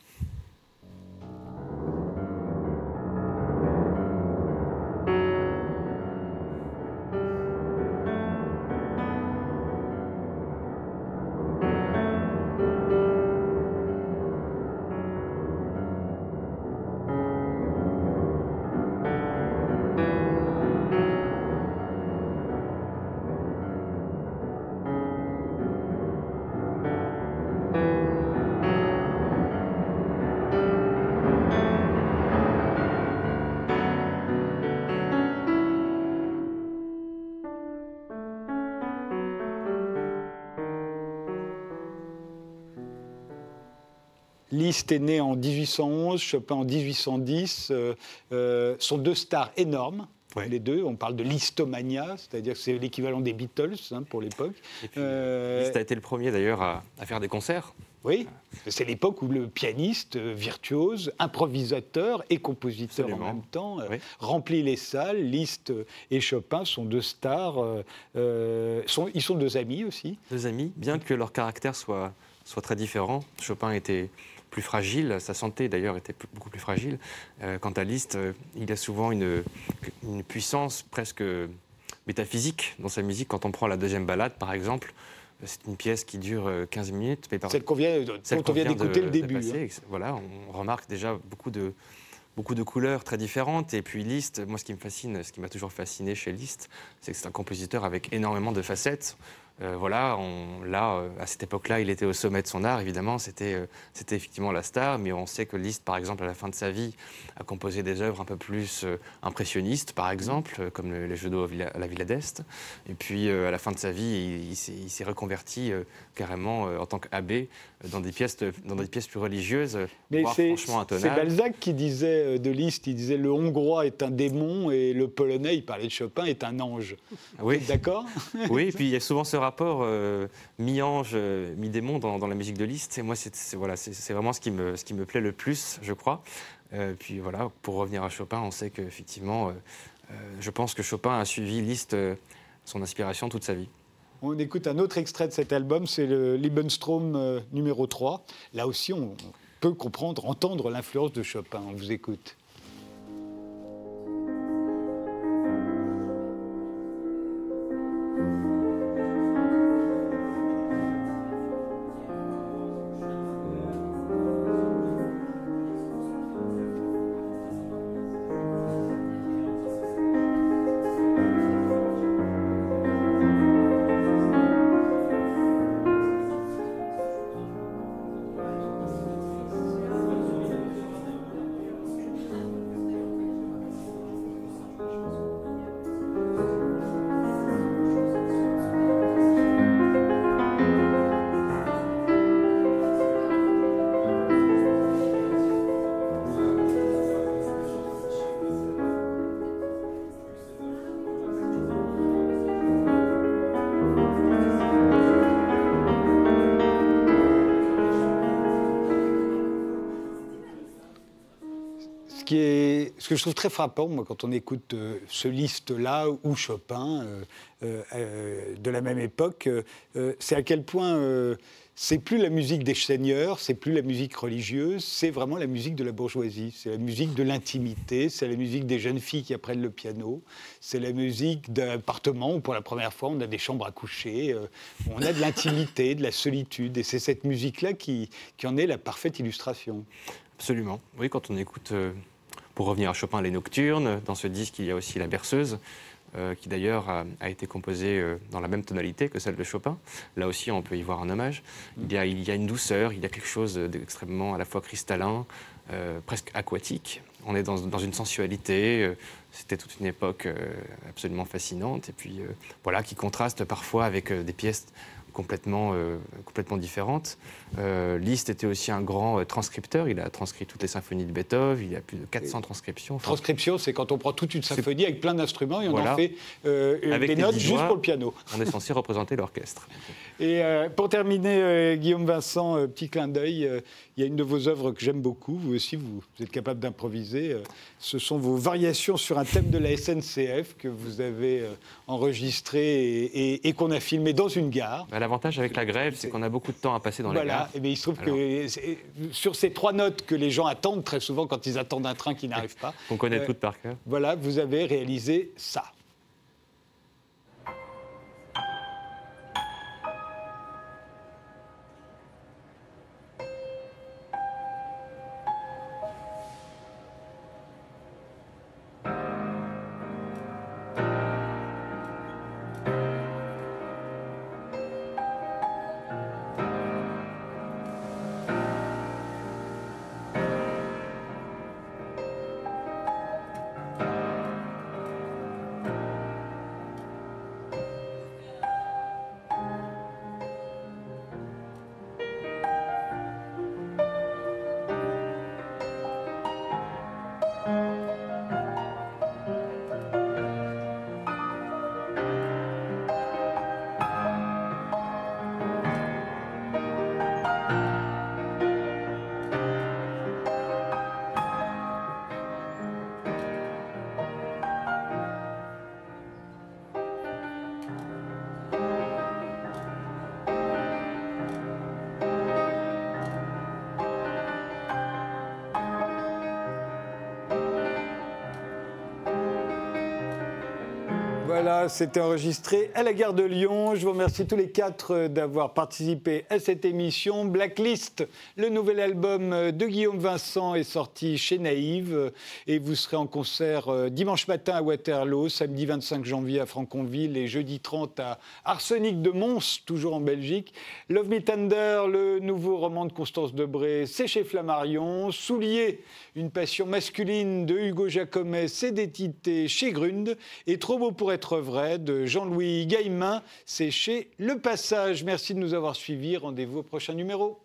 Liszt est né en 1811, Chopin en 1810. Euh, euh, sont deux stars énormes, Ouais. les deux. On parle de listomania, c'est-à-dire que c'est l'équivalent des Beatles hein, pour l'époque. Euh, Liszt a été le premier d'ailleurs à, à faire des concerts. Oui, c'est l'époque où le pianiste euh, virtuose, improvisateur et compositeur Absolument. en même temps Oui. remplit les salles. Liszt et Chopin sont deux stars. euh, sont, ils sont deux amis aussi. deux amis, bien que leur caractère soit, soit très différent. Chopin était plus fragile, sa santé d'ailleurs était beaucoup plus fragile. Euh, quant à Liszt, euh, il a souvent une, une puissance presque métaphysique dans sa musique. Quand on prend la deuxième balade, par exemple, c'est une pièce qui dure euh, 15 minutes. Mais par- Celle qu'on vient, d'écouter le début. passer, hein. Voilà, on remarque déjà beaucoup de, beaucoup de couleurs très différentes. Et puis Liszt, moi ce qui me fascine, ce qui m'a toujours fasciné chez Liszt, c'est que c'est un compositeur avec énormément de facettes. Euh, voilà, on, là, euh, à cette époque-là, il était au sommet de son art, évidemment, c'était euh, c'était effectivement la star, mais on sait que Liszt, par exemple, à la fin de sa vie, a composé des œuvres un peu plus impressionnistes, par exemple, comme les Jeux d'eau à la Villa d'Est. Et puis, à la fin de sa vie, il, il s'est reconverti carrément en tant qu'abbé dans, des pièces, dans des pièces plus religieuses, mais c'est, C'est Balzac qui disait de Liszt, il disait le hongrois est un démon et le polonais, il parlait de Chopin, est un ange. Oui. D'accord? Oui, et puis il y a souvent ce rapport euh, mi-ange, euh, mi-démon dans, la musique de Liszt. Et moi, c'est, voilà, c'est, vraiment ce qui, me, ce qui me plaît le plus, je crois. Euh, puis voilà, pour revenir à Chopin, on sait qu'effectivement, je pense que Chopin a suivi Liszt, son inspiration, toute sa vie. On écoute un autre extrait de cet album, c'est le Liebenstrom numéro 3. Là aussi, on peut comprendre, entendre l'influence de Chopin. On vous écoute. Que je trouve très frappant, moi, quand on écoute euh, ce liste-là ou Chopin euh, euh, de la même époque, c'est à quel point c'est plus la musique des seigneurs, c'est plus la musique religieuse, c'est vraiment la musique de la bourgeoisie, c'est la musique de l'intimité, c'est la musique des jeunes filles qui apprennent le piano, c'est la musique d'un appartement où pour la première fois on a des chambres à coucher, on a de l'intimité, de la solitude, et c'est cette musique-là qui, en est la parfaite illustration. Absolument. Oui, quand on écoute pour revenir à Chopin, les Nocturnes. Dans ce disque, il y a aussi la Berceuse, euh, qui d'ailleurs a, été composée euh, dans la même tonalité que celle de Chopin. Là aussi, on peut y voir un hommage. Il y a, une douceur, il y a quelque chose d'extrêmement à la fois cristallin, euh, presque aquatique. On est dans, dans une sensualité. C'était toute une époque absolument fascinante. Et puis, voilà, qui contraste parfois avec des pièces complètement, euh, complètement différentes. Euh, Liszt était aussi un grand euh, transcripteur. Il a transcrit toutes les symphonies de Beethoven. Il y a plus de 400 transcriptions. Transcription, c'est quand on prend toute une symphonie avec plein d'instruments et on en fait des notes juste pour le piano. On est censé représenter l'orchestre. Et pour terminer, Guillaume Vincent, petit clin d'œil, il y a une de vos œuvres que j'aime beaucoup. Vous aussi, vous, êtes capable d'improviser. ce sont vos variations sur un thème de la SNCF que vous avez enregistré et, qu'on a filmé dans une gare. Bah, l'avantage avec la grève, c'est qu'on a beaucoup de temps à passer dans les gares. Et bien, il se trouve que sur ces trois notes que les gens attendent très souvent quand ils attendent un train qui n'arrive pas. On connaît euh, toutes par cœur. Voilà, vous avez réalisé ça. Voilà, c'était enregistré à la gare de Lyon. Je vous remercie tous les quatre d'avoir participé à cette émission. Blacklist, le nouvel album de Guillaume Vincent est sorti chez Naïve et vous serez en concert euh, dimanche matin à Waterloo, samedi 25 janvier à Franconville et jeudi 30 à Arsenic de Mons, toujours en Belgique. Love Me Tender, le nouveau roman de Constance Debré, c'est chez Flammarion. Soulier, une passion masculine de Hugo Jacomet, c'est d'édité chez Grund. Et Trop beau pour être de Jean-Louis Gaillemin, c'est chez Le Passage. Merci de nous avoir suivis. Rendez-vous au prochain numéro.